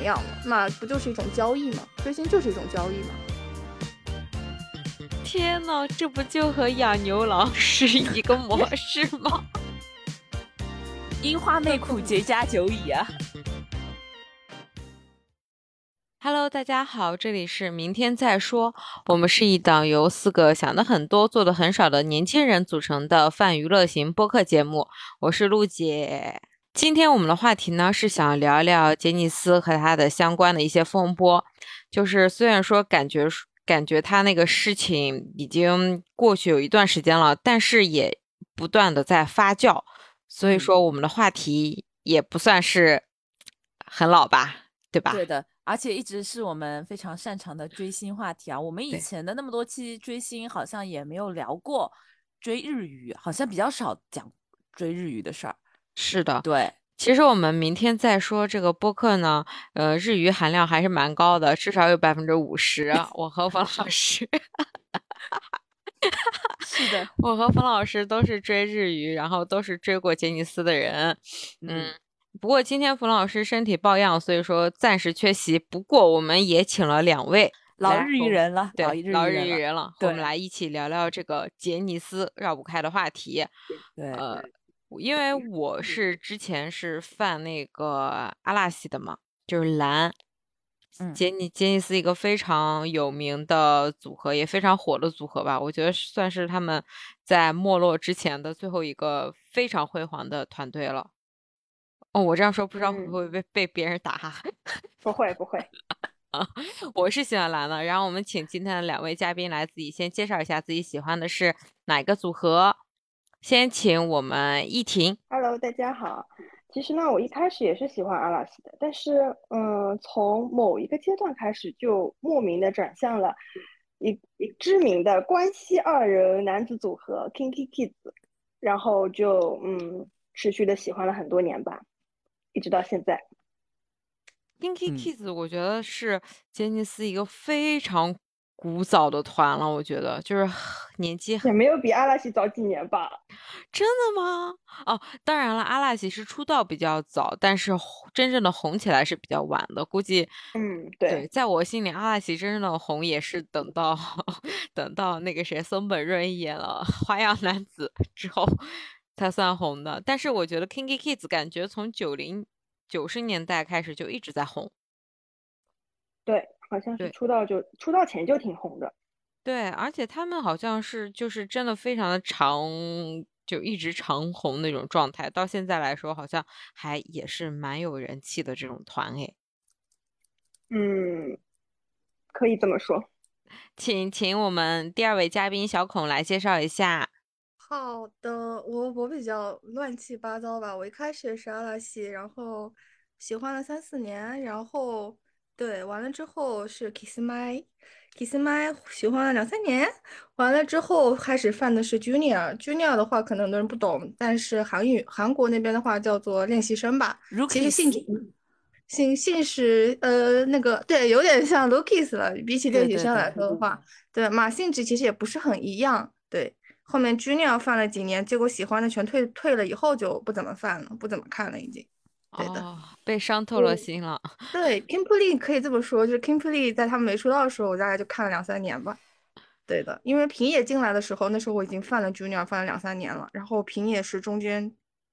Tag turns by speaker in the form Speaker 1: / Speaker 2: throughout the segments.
Speaker 1: 么样了？那不就是一种交易吗？追星就是一种交易吗？
Speaker 2: 天呐，这不就和养牛郎 是一个模式吗？
Speaker 3: 樱花内裤绝佳久矣啊
Speaker 2: ！Hello，大家好，这里是明天再说。我们是一档由四个想的很多、做的很少的年轻人组成的泛娱乐型播客节目。我是陆姐。今天我们的话题呢是想聊聊杰尼斯和他的相关的一些风波。就是虽然说感觉感觉他那个事情已经过去有一段时间了，但是也不断的在发酵。所以说我们的话题也不算是很老吧，对吧？
Speaker 3: 对的，而且一直是我们非常擅长的追星话题啊。我们以前的那么多期追星，好像也没有聊过追日语，好像比较少讲追日语的事儿。
Speaker 2: 是的，
Speaker 3: 对。
Speaker 2: 其实我们明天再说这个播客呢，呃，日语含量还是蛮高的，至少有百分之五十。我和冯老师，
Speaker 3: 是的，
Speaker 2: 我和冯老师都是追日语，然后都是追过杰尼斯的人。嗯，不过今天冯老师身体抱恙，所以说暂时缺席。不过我们也请了两位
Speaker 3: 老日语人了，
Speaker 2: 对，老日
Speaker 3: 语
Speaker 2: 人了，我们来一起聊聊这个杰尼斯绕不开的话题。
Speaker 3: 对，
Speaker 2: 呃。因为我是之前是犯那个阿拉西的嘛，就是蓝，杰尼杰尼斯一个非常有名的组合，也非常火的组合吧。我觉得算是他们在没落之前的最后一个非常辉煌的团队了。哦，我这样说不知道会不会被被别人打？
Speaker 1: 不会不会
Speaker 2: 啊，我是喜欢蓝的。然后我们请今天的两位嘉宾来自己先介绍一下自己喜欢的是哪个组合。先请我们依婷。
Speaker 4: Hello，大家好。其实呢，我一开始也是喜欢阿拉斯的，但是，嗯，从某一个阶段开始，就莫名的转向了一知名的关西二人男子组合 Kinky Kids，然后就嗯，持续的喜欢了很多年吧，一直到现在。
Speaker 2: Kinky Kids，我觉得是杰尼斯一个非常。古早的团了，我觉得就是年纪
Speaker 4: 也没有比阿拉西早几年吧？
Speaker 2: 真的吗？哦，当然了，阿拉西是出道比较早，但是真正的红起来是比较晚的。估计，
Speaker 4: 嗯，对，
Speaker 2: 在我心里，阿拉西真正的红也是等到 等到那个谁松本润演了《花样男子》之后才算红的。但是我觉得 Kinky Kids 感觉从九零九十年代开始就一直在红。
Speaker 4: 对。好像是出道就出道前就挺红的，
Speaker 2: 对，而且他们好像是就是真的非常的长，就一直长红那种状态，到现在来说好像还也是蛮有人气的这种团诶。
Speaker 4: 嗯，可以这么说。
Speaker 2: 请请我们第二位嘉宾小孔来介绍一下。
Speaker 1: 好的，我我比较乱七八糟吧，我一开始也是阿拉西，然后喜欢了三四年，然后。对，完了之后是 Kiss My，Kiss My 喜欢了两三年，完了之后开始犯的是 Junior，Junior 的话可能很多人不懂，但是韩语韩国那边的话叫做练习生吧，其实性质性性是呃那个对，有点像 Lucas 了，比起练习生来说的话，对嘛性质其实也不是很一样，对，后面 Junior 犯了几年，结果喜欢的全退退了以后就不怎么犯了，不怎么看了已经。对的，
Speaker 2: 被伤透了心了。
Speaker 1: 对，Kimberly 可以这么说，就是 Kimberly 在他们没出道的时候，我大概就看了两三年吧。对的，因为平野进来的时候，那时候我已经犯了 Junior，犯了两三年了。然后平野是中间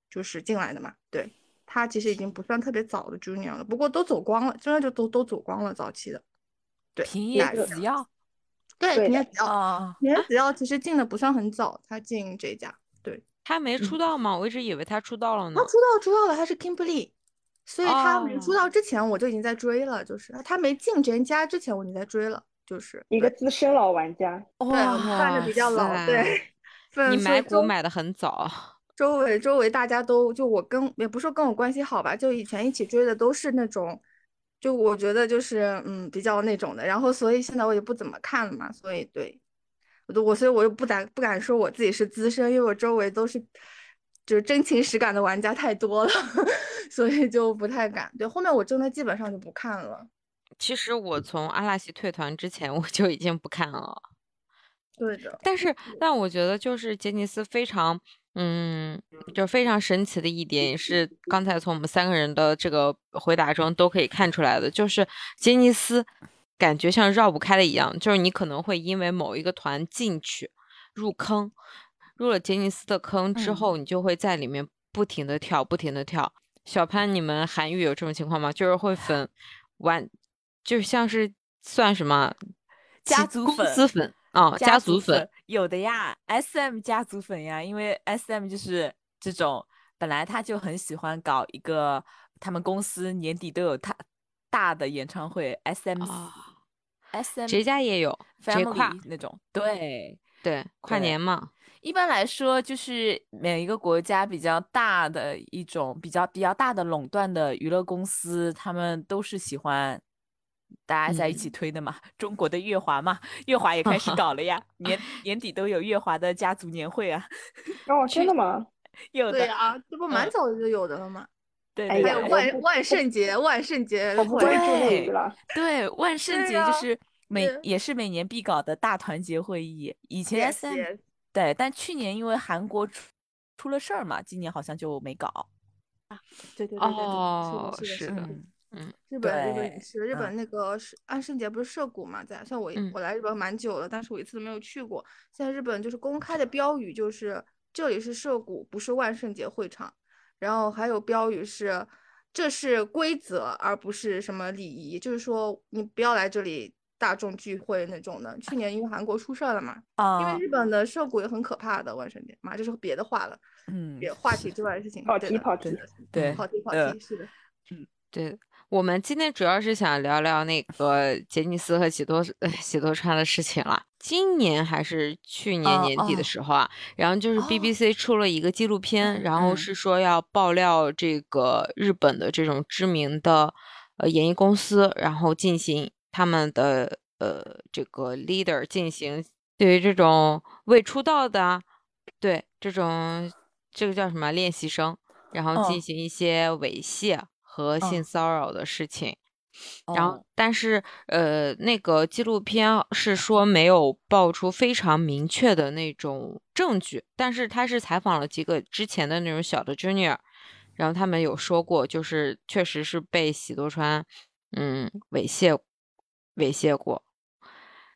Speaker 1: 就是进来的嘛，对他其实已经不算特别早的 Junior 了，不过都走光了，真的就都都走光了早期的。对，
Speaker 3: 平野紫耀，
Speaker 1: 对平野紫耀，平野紫耀其实进的不算很早，他进这家。
Speaker 2: 他没出道吗？我一直以为他出道了呢。
Speaker 1: 他出道出道了，他是 Kimberly，所以他没出道之前我就已经在追了。就是他没进人家之前，我已经在追了。就是
Speaker 4: 一个资深老玩家，
Speaker 1: 对，看着比较老。对，
Speaker 2: 你买股买的很早。
Speaker 1: 周围周围大家都就我跟也不说跟我关系好吧，就以前一起追的都是那种，就我觉得就是嗯比较那种的。然后所以现在我也不怎么看了嘛，所以对。我所以，我又不敢不敢说我自己是资深，因为我周围都是就是真情实感的玩家太多了，所以就不太敢。对，后面我真的基本上就不看了。
Speaker 2: 其实我从阿拉西退团之前，我就已经不看了。
Speaker 1: 对的。
Speaker 2: 但是，但我觉得就是杰尼斯非常嗯，就非常神奇的一点，也是刚才从我们三个人的这个回答中都可以看出来的，就是杰尼斯感觉像绕不开的一样，就是你可能会因为某一个团进去入坑，入了杰尼斯的坑之
Speaker 3: 嗯
Speaker 2: 后，你就会在里面不停的跳，不停的跳。小潘，你们韩语有这种情况吗？就是会粉完，就像是算什么
Speaker 3: 家族粉
Speaker 2: 司粉啊、家族粉。
Speaker 3: 有的呀，SM 家族粉呀，因为 SM 就是这种本来他就很喜欢搞一个，他们公司年底都有他大的演唱会，SM、
Speaker 2: 啊
Speaker 3: SM
Speaker 2: 谁家也有谁跨
Speaker 3: Family 那种，对。
Speaker 2: 对跨年嘛，
Speaker 3: 一般来说，就是每一个国家比较大的一种比较比较大的垄断的娱乐公司，他们都是喜欢大家在一起推的嘛。中国的乐华嘛，乐华也开始搞了呀，年年底都有乐华的家族年会啊，
Speaker 4: 哦，真的吗？
Speaker 3: 有的，
Speaker 1: 对啊，这不蛮
Speaker 3: 嗯
Speaker 1: 早就有的了吗？
Speaker 3: 对
Speaker 4: 哎
Speaker 3: 对对
Speaker 1: 还有万万圣节，万圣节
Speaker 4: 我不关注内
Speaker 3: 对。对，万圣节就是每
Speaker 1: 对
Speaker 3: 也是每年必搞的大团结会议。以前
Speaker 1: yes
Speaker 3: 对，但去年因为韩国出出了事儿嘛，今年好像就没搞。
Speaker 1: 啊 对对对对对，
Speaker 2: 哦
Speaker 1: 是的，是的，
Speaker 2: 是的
Speaker 1: 是的。
Speaker 3: 嗯，
Speaker 1: 日本日本也是，日
Speaker 3: 嗯
Speaker 1: 本那个是万圣节不是涉谷嘛，在像我
Speaker 2: 嗯
Speaker 1: 我来日本蛮久了，但是我一次都没有去过。现在日本就是公开的 标语就是这里是涉谷，不是万圣节会场。然后还有标语是这是规则，而不是什么礼仪，就是说你不要来这里大众聚会那种的。去年因为韩国出事儿了嘛，因为
Speaker 3: 啊，
Speaker 1: 日本的涉谷也很可怕的万圣节嘛，这是别的话了，
Speaker 3: 嗯，
Speaker 1: 别话题之外的事情。
Speaker 4: 跑
Speaker 1: 对的
Speaker 4: 题
Speaker 3: 对
Speaker 1: 跑题跑
Speaker 3: 呃
Speaker 1: 题，是的。
Speaker 2: 嗯对，我们今天主要是想聊聊那个杰尼斯和喜多呃喜多川的事情了。今年还是去年
Speaker 3: 哦
Speaker 2: 年底的
Speaker 3: 哦
Speaker 2: 时候啊，然后就是
Speaker 3: 哦。
Speaker 2: BBC 出了一个纪录片，
Speaker 3: 嗯
Speaker 2: 然后
Speaker 3: 嗯。
Speaker 2: 是说要爆料这个日本的这种知名的呃演艺公司，然后进行他们的呃这个 leader 进行对于这种未出道的啊，对这种这个叫什么练习生，然后进
Speaker 3: 哦。
Speaker 2: 行一些猥亵和性
Speaker 3: 哦。
Speaker 2: 骚扰的事情。然后
Speaker 3: 哦，
Speaker 2: 但是呃，那个纪录片是说没有爆出非常明确的那种证据，但是他是采访了几个之前的那种小的 junior，然后他们有说过，就是确实是被喜多川嗯猥亵猥亵过，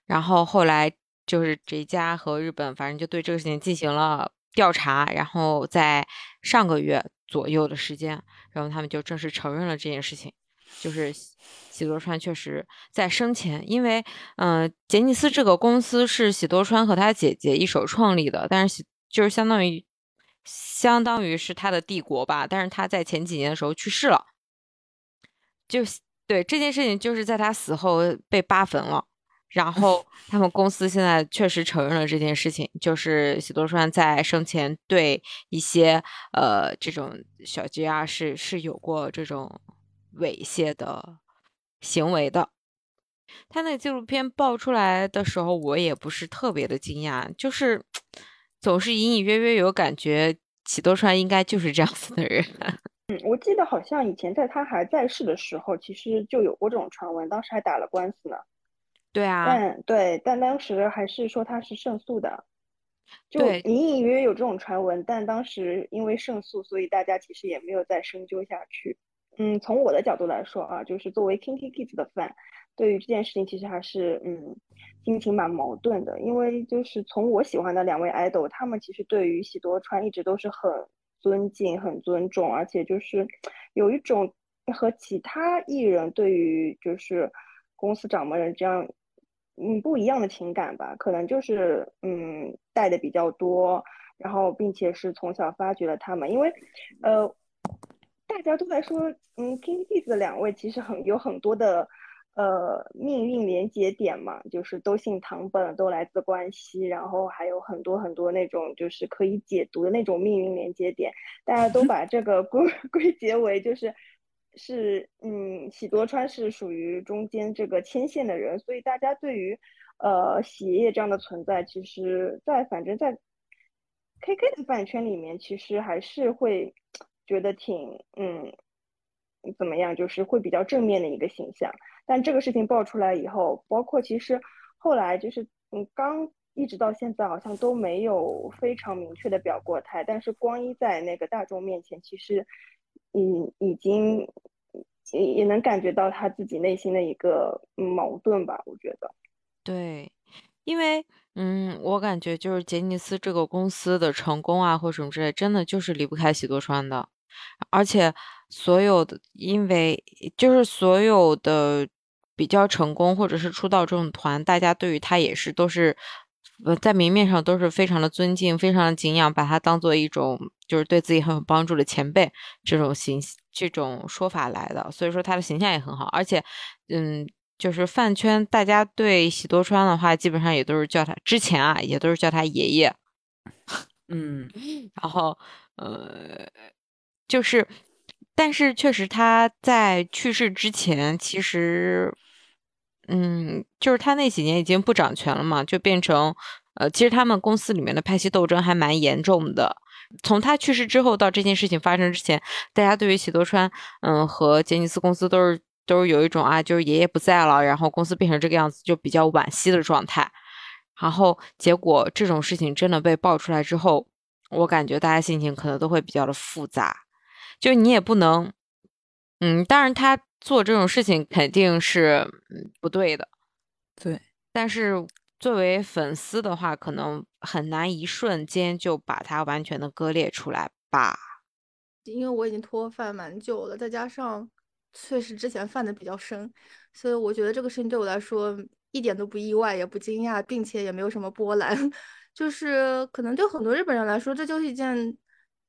Speaker 2: 然后后来就是这家和日本反正就对这个事情进行了调查，然后在上个月左右的时间，然后他们就正式承认了这件事情。就是喜喜多川确实在生前，因为嗯、呃杰尼斯这个公司是喜多川和他姐姐一手创立的，但是喜就是相当于相当于是他的帝国吧，但是他在前几年的时候去世了，就对这件事情就是在他死后被扒坟了。然后 他们公司现在确实承认了这件事情，就是喜多川在生前对一些呃这种小 JR 是是有过这种猥亵的行为的。他那个纪录片爆出来的时候，我也不是特别的惊讶，就是总是隐隐约约有感觉，喜多川应该就是这样子的人。
Speaker 4: 嗯，我记得好像以前在他还在世的时候，其实就有过这种传闻，当时还打了官司呢。
Speaker 2: 对啊，
Speaker 4: 但对，但当时还是说他是胜诉的，就
Speaker 2: 对
Speaker 4: 隐隐约约有这种传闻，但当时因为胜诉，所以大家其实也没有再深究下去。嗯，从我的角度来说啊，就是作为 Kinky Kids 的 fan，对于这件事情其实还是嗯心情蛮矛盾的，因为就是从我喜欢的两位 idol，他们其实对于喜多川一直都是很尊敬、很尊重，而且就是有一种和其他艺人对于就是公司掌门人这样嗯不一样的情感吧，可能就是嗯带的比较多，然后并且是从小发掘了他们，因为呃大家都在说嗯 King Kids 的两位其实很有很多的呃命运连结点嘛，就是都姓堂本，都来自关西，然后还有很多很多那种就是可以解读的那种命运连接点，大家都把这个归 归结为就是。是，嗯，喜多川是属于中间这个牵线的人，所以大家对于，呃，喜爷爷这样的存在，其实在反正在 KK 的饭圈里面，其实还是会觉得挺，嗯，怎么样，就是会比较正面的一个形象。但这个事情爆出来以后，包括其实后来就是，嗯，刚一直到现在好像都没有非常明确的表过态。但是光一在那个大众面前，其实，嗯，已经也也能感觉到他自己内心的一个矛盾吧，我觉得。
Speaker 2: 对，因为嗯，我感觉就是杰尼斯这个公司的成功啊，或什么之类，真的就是离不开喜多川的，而且所有的，因为就是所有的比较成功或者是出道这种团，大家对于他也是都是，呃，在明面上都是非常的尊敬，非常的敬仰，把他当做一种就是对自己很有帮助的前辈这种形这种说法来的，所以说他的形象也很好，而且，嗯。就是饭圈，大家对喜多川的话，基本上也都是叫他之前啊，也都是叫他爷爷。
Speaker 3: 嗯，
Speaker 2: 然后呃，就是，但是确实他在去世之前，其实，嗯，就是他那几年已经不掌权了嘛，就变成呃，其实他们公司里面的派系斗争还蛮严重的。从他去世之后到这件事情发生之前，大家对于喜多川，嗯，和杰尼斯公司都是。都是有一种啊，就是爷爷不在了，然后公司变成这个样子，就比较惋惜的状态。然后结果这种事情真的被爆出来之后，我感觉大家心情可能都会比较的复杂。就你也不能，嗯，当然他做这种事情肯定是不对的，
Speaker 3: 对。
Speaker 2: 但是作为粉丝的话，可能很难一瞬间就把它完全的割裂出来吧。
Speaker 1: 因为我已经脱饭蛮久了，再加上。确实之前犯的比较深，所以我觉得这个事情对我来说一点都不意外，也不惊讶，并且也没有什么波澜。就是可能对很多日本人来说，这就是一件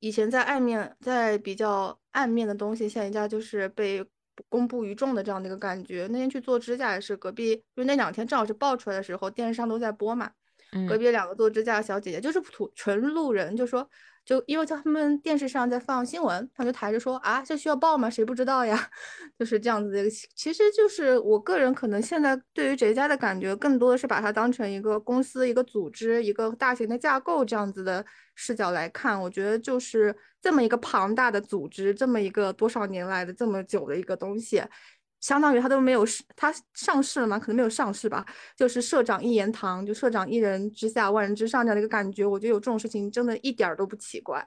Speaker 1: 以前在暗面、在比较暗面的东西，现在就是被公布于众的这样的一个感觉。那天去做指甲也是，隔壁就那两天正好是爆出来的时候，电视上都在播嘛。隔壁两个做指甲的小姐姐就是土纯路人，就说。就因为他们电视上在放新闻，他们就抬着说啊，这需要报吗？谁不知道呀？就是这样子的一个，其实就是我个人可能现在对于这家的感觉，更多的是把它当成一个公司、一个组织、一个大型的架构这样子的视角来看。我觉得就是这么一个庞大的组织，这么一个多少年来的这么久的一个东西。相当于他都没有，他上市了吗？可能没有上市吧。就是社长一言堂，就社长一人之下，万人之上这样的一个感觉。我觉得有这种事情，真的一点都不奇怪。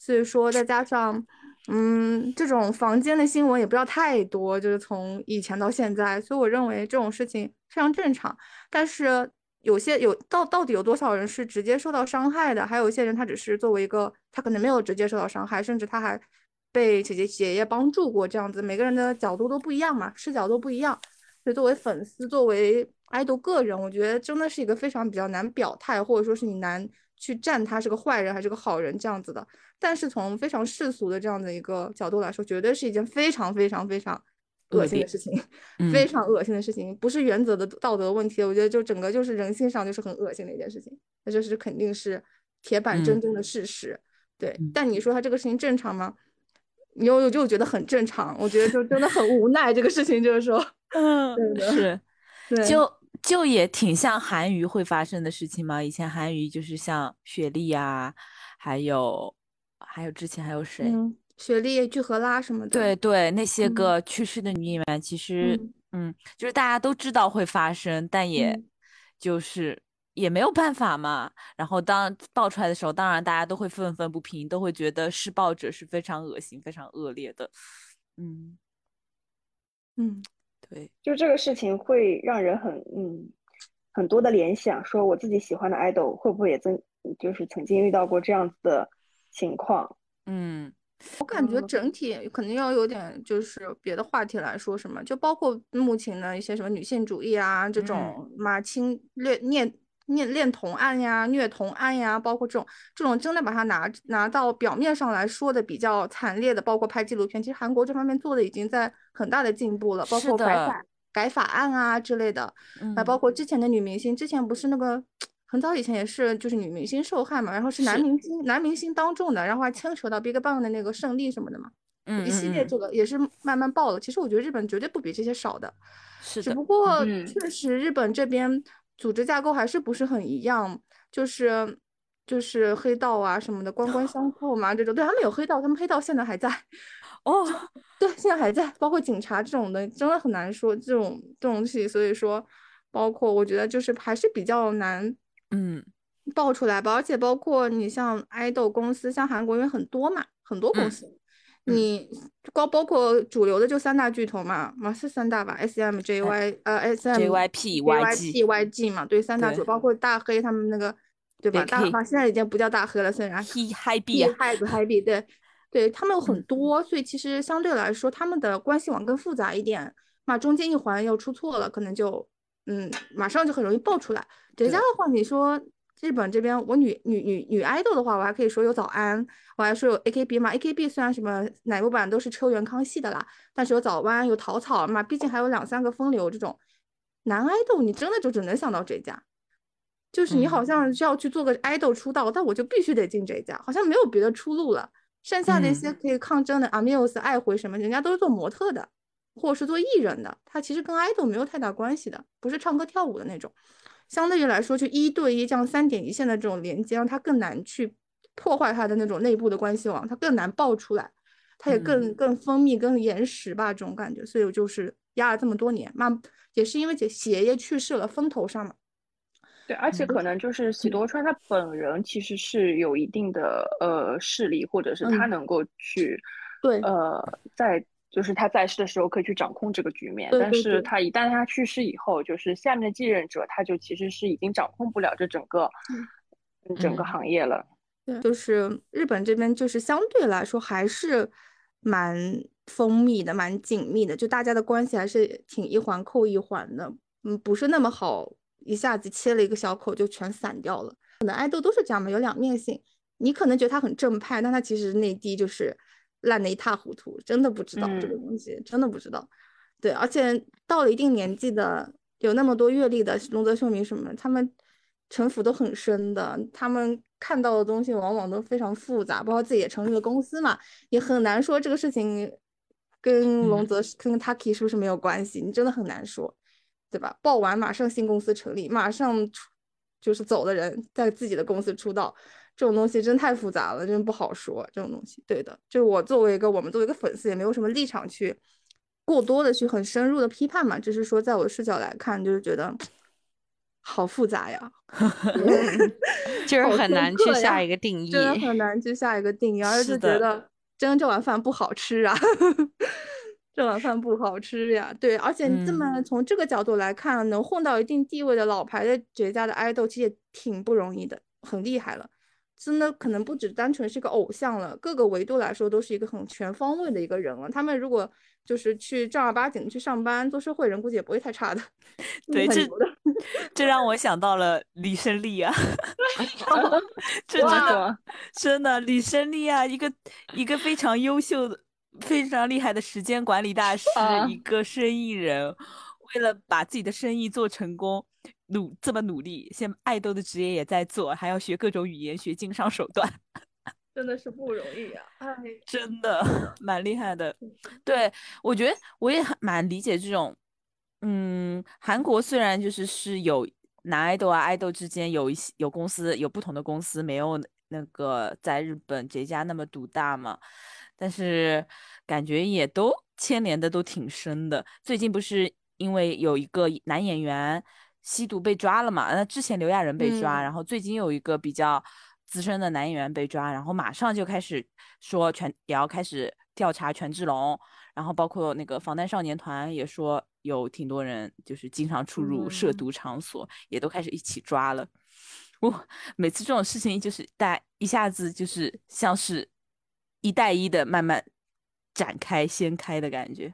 Speaker 1: 所以说，再加上，嗯，这种房间的新闻也不要太多，就是从以前到现在，所以我认为这种事情非常正常。但是有些有到到底有多少人是直接受到伤害的？还有一些人他只是作为一个，他可能没有直接受到伤害，甚至他还。被姐姐姐姐帮助过，这样子，每个人的角度都不一样嘛，视角都不一样。所以作为粉丝，作为爱豆个人，我觉得真的是一个非常比较难表态，或者说是你难去站他是个坏人还是个好人这样子的。但是从非常世俗的这样的一个角度来说，绝对是一件非常非常非常恶心的事情，非常恶心的事情，不是原则的道德问题。我觉得就整个就是人性上就是很恶心的一件事情，那就是肯定是铁板铮铮的事实。对，但你说他这个事情正常吗？你又就觉得很正常，我觉得就真的很无奈。这个事情就是说，
Speaker 3: 嗯，
Speaker 1: 是，
Speaker 3: 对，就就也挺像韩娱会发生的事情嘛。以前韩娱就是像雪莉啊，还有还有之前还有谁，
Speaker 1: 雪莉、具荷拉什么的。
Speaker 3: 对对，那些个去世的女演员，其实嗯，就是大家都知道会发生，但也就是。也没有办法嘛。然后当爆出来的时候，当然大家都会愤愤不平，都会觉得施暴者是非常恶心、非常恶劣的。嗯
Speaker 1: 嗯，
Speaker 3: 对，
Speaker 4: 就这个事情会让人很嗯很多的联想，说我自己喜欢的 idol 会不会也曾就是曾经遇到过这样子的情况？
Speaker 3: 嗯。
Speaker 1: 我感觉整体肯定要有点，就是别的话题来说什么，就包括目前的一些什么女性主义啊，这种嘛侵略虐虐恋童案呀、虐童案呀，包括这种这种真的把它拿拿到表面上来说的比较惨烈的，包括拍纪录片，其实韩国这方面做的已经在很大的进步了，包括改法改法案啊之类的，还包括之前的女明星，之前不是那个。很早以前也是，就是女明星受害嘛，然后是男明星男明星当众的，然后还牵扯到 BigBang 的那个胜利什么的嘛，
Speaker 3: 嗯，
Speaker 1: 一系列这个也是慢慢爆了。其实我觉得日本绝对不比这些少的，
Speaker 3: 是
Speaker 1: 只不过确实日本这边组织架构还是不是很一样，就是就是黑道啊什么的官官 相扣嘛，这种对他们有黑道，他们黑道现在还在，
Speaker 3: 哦，
Speaker 1: 对，现在还在，包括警察这种的，真的很难说这种这种东西，所以说包括我觉得就是还是比较难。
Speaker 3: 嗯
Speaker 1: 爆出来吧，而且包括你像爱豆公司，像韩国因为很多嘛，很多公
Speaker 3: 嗯
Speaker 1: 司，你包包括主流的就三大巨头嘛，嘛是三大吧，S M J Y 呃 S M
Speaker 3: JYP YG
Speaker 1: YG 嘛，对，三大主，
Speaker 3: 对
Speaker 1: 包括大黑他们那个，对吧？大嘛现在已经不叫大黑了，虽然
Speaker 3: He Hi B
Speaker 1: 币
Speaker 3: 啊，
Speaker 1: 嗨子嗨币，对，对他们有很
Speaker 3: 嗯
Speaker 1: 多，所以其实相对来说，他们的关系网更复杂一点。嘛，中间一环要出错了，可能就嗯，马上就很容易爆出来。叠加的话，你说日本这边，我女女女女爱豆的话，我还可以说有早安，我还说有 AKB 嘛，AKB 虽然什么奶油版都是车源康熙的啦，但是有早安有桃草嘛，毕竟还有两三个风流这种男爱豆，你真的就只能想到这家。就是你好
Speaker 3: 嗯
Speaker 1: 像是要去做个爱豆出道，但我就必须得进这家，好像没有别的出路了。剩下那
Speaker 3: 嗯
Speaker 1: 些可以抗争的 Amuse、爱回什么，人家都是做模特的，或者是做艺人的，他其实跟爱豆没有太大关系的，不是唱歌跳舞的那种。相对于来说，就一对一这样三点一线的这种连接，让他更难去破坏他的那种内部的关系网，他更难爆出来，他也更
Speaker 3: 嗯
Speaker 1: 更蜂蜜、更严实吧，这种感觉。所以我就是压了这么多年，慢，也是因为姐喜爷爷去世了，风头上嘛。
Speaker 4: 对，而且可能就是喜多川他本人其实是有一定的呃势力，或者是他
Speaker 1: 嗯
Speaker 4: 能够去
Speaker 1: 对
Speaker 4: 呃在就是他在世的时候可以去掌控这个局面，但
Speaker 1: 对对对
Speaker 4: 是他一旦他去世以后，就是下面的继任者他就其实是已经掌控不了这整个嗯整个
Speaker 2: 嗯
Speaker 4: 行业了。
Speaker 1: 对，就是日本这边就是相对来说还是蛮蜂蜜的，蛮紧密的，就大家的关系还是挺一环扣一环的，嗯，不是那么好一下子切了一个小口就全散掉了。可能爱豆都是这样嘛，有两面性。你可能觉得他很正派，但他其实内地就是烂的一塌糊涂，真的不知道这个
Speaker 4: 嗯
Speaker 1: 东西，真的不知道。对，而且到了一定年纪的，有那么多阅历的龙泽秀明什么，他们城府都很深的，他们看到的东西往往都非常复杂，包括自己也成立了公司嘛，也很难说这个事情跟龙
Speaker 3: 嗯
Speaker 1: 泽是跟 Taki 是不是没有关系，你真的很难说，对吧？报完马上新公司成立，马上出就是走的人在自己的公司出道，这种东西真太复杂了，真不好说。这种东西，对的，就是我作为一个我们作为一个粉丝，也没有什么立场去过多的去很深入的批判嘛，只是说在我的视角来看，就是觉得好复杂呀，
Speaker 2: 就是很难去下一个定义。
Speaker 1: 真的很难去下一个定义，而
Speaker 3: 是
Speaker 1: 觉得真这碗饭不好吃啊，这碗饭不好吃呀。对，而且你这么
Speaker 3: 嗯
Speaker 1: 从这个角度来看，能混到一定地位的老牌的绝佳的爱豆，其实也挺不容易的，很厉害了。真的可能不只单纯是个偶像了，各个维度来说都是一个很全方位的一个人了。他们如果就是去正儿八经地去上班做社会人，估计也不会太差的。
Speaker 3: 对，这这让我想到了李胜利啊，这真的
Speaker 4: 哇
Speaker 3: 真的李胜利啊，一个一个非常优秀的、非常厉害的时间管理大师，
Speaker 4: 啊
Speaker 3: 一个生意人，为了把自己的生意做成功，努这么努力，现在爱豆的职业也在做，还要学各种语言，学经商手段。
Speaker 1: 真的是不容易啊、哎，
Speaker 3: 真的 蛮厉害的。对，我觉得我也蛮理解这种，嗯，韩国虽然就是是有男爱豆啊、爱豆之间有一些有公司有不同的公司，没有那个在日本这家那么独大嘛，但是感觉也都牵连的都挺深的。最近不是因为有一个男演员吸毒被抓了嘛？那之前刘亚仁被抓，
Speaker 1: 嗯
Speaker 3: 然后最近有一个比较资深的男演员被抓，然后马上就开始说全也要开始调查权志龙，然后包括那个防弹少年团也说有挺多人就是经常出入涉
Speaker 1: 嗯
Speaker 3: 毒场所，也都开始一起抓了。我每次这种事情就是大一下子就是像是一带一的慢慢展开掀开的感觉。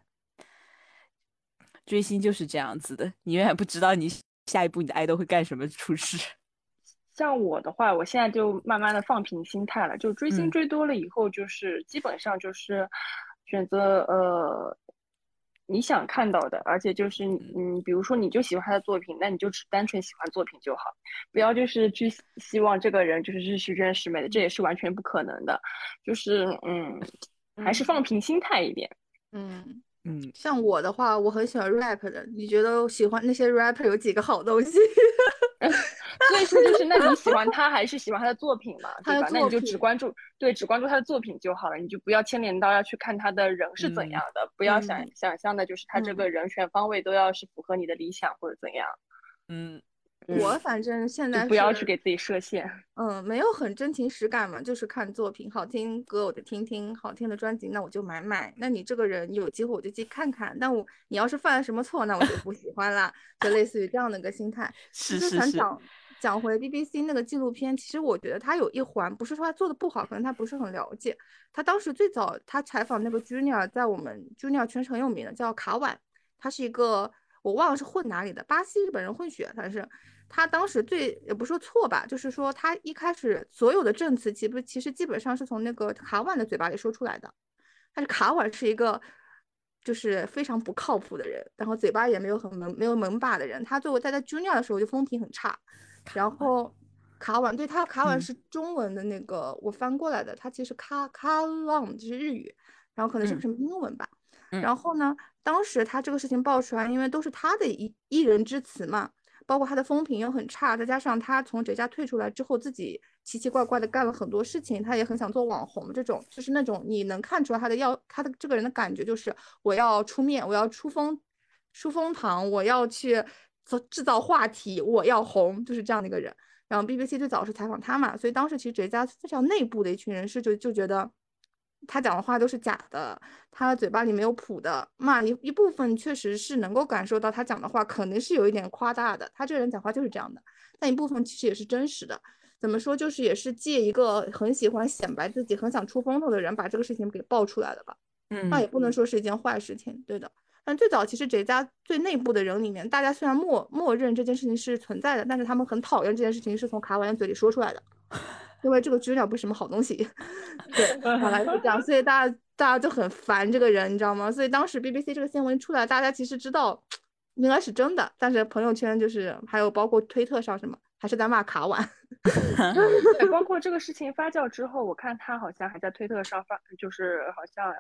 Speaker 3: 追星就是这样子的，你永远不知道你下一步你的爱豆会干什么出事。
Speaker 4: 像我的话，我现在就慢慢的放平心态了，就追星
Speaker 3: 嗯
Speaker 4: 追多了以后，就是基本上就是选择呃你想看到的，而且就是嗯，比如说你就喜欢他的作品，那你就只单纯喜欢作品就好，不要就是去希希望这个人就是是虚真十美的，这也是完全不可能的，就是嗯，还是放平心态一点。
Speaker 1: 嗯。
Speaker 3: 嗯，
Speaker 1: 像我的话，我很喜欢 rap 的。你觉得喜欢那些 rapper 有几个好东西？
Speaker 4: 所以说就是，那你喜欢他还是喜欢他的作品嘛，对吧？那你就只关注，对，只关注他的作品就好了，你就不要牵连到要去看他的人是怎
Speaker 3: 嗯
Speaker 4: 样的，不要想
Speaker 1: 嗯
Speaker 4: 想象的就是他这
Speaker 1: 嗯
Speaker 4: 个人全方位都要是符合你的理想或者怎样。
Speaker 3: 嗯，
Speaker 1: 我反正现在
Speaker 4: 不要去给自己设限。
Speaker 1: 嗯，没有很真情实感嘛，就是看作品好听歌我就听听，好听的专辑那我就买买。那你这个人有机会我就去看看，但我你要是犯了什么错，那我就不喜欢啦，就类似于这样的一个心态。
Speaker 3: 是是是，
Speaker 1: 想讲讲回 BBC 那个纪录片，其实我觉得他有一环不是说他做的不好，可能他不是很了解。他当时最早他采访那个 Junior，在我们 Junior 圈是很有名的，叫卡瓦，他是一个我忘了是混哪里的，巴西日本人混血，反正是。他当时最也不说错吧，就是说他一开始所有的证词，其实其实基本上是从那个卡婉的嘴巴里说出来的。但是卡婉是一个就是非常不靠谱的人，然后嘴巴也没有很门没有门把的人。他作为在在 Junior 的时候就风评很差，然后卡婉对他卡婉
Speaker 3: 嗯
Speaker 1: 是中文的那个、我翻过来的，他其实卡卡朗就是日语，然后可能是
Speaker 3: 个
Speaker 1: 什么英文吧。
Speaker 3: 嗯
Speaker 1: 然后呢，当时他这个事情爆出来，因为都是他的一一人之词嘛。包括他的风评又很差，再加上他从这家退出来之后，自己奇奇怪怪的干了很多事情，他也很想做网红，这种就是那种你能看出来他的要他的这个人的感觉就是我要出面，我要出风出风堂，我要去做制造话题，我要红，就是这样的一个人。然后 BBC 最早是采访他嘛，所以当时其实这家非常内部的一群人士就就觉得。他讲的话都是假的，他嘴巴里没有谱的嘛，一一部分确实是能够感受到他讲的话可能是有一点夸大的，他这个人讲话就是这样的，但一部分其实也是真实的。怎么说，就是也是借一个很喜欢显摆自己、很想出风头的人，把这个事情给爆出来了吧？嗯那也
Speaker 3: 嗯
Speaker 1: 不能说是一件坏事情，对的。但最早其实这家最内部的人里面，大家虽然默默认这件事情是存在的，但是他们很讨厌这件事情是从卡瓦的嘴里说出来的。因为这个知了不是什么好东西，对，本来是这样，所以大家大家就很烦这个人，你知道吗？所以当时 BBC 这个新闻出来，大家其实知道应该是真的，但是朋友圈就是还有包括推特上什么，还是在骂卡婉。
Speaker 4: 对，包括这个事情发酵之后，我看他好像还在推特上发，就是好像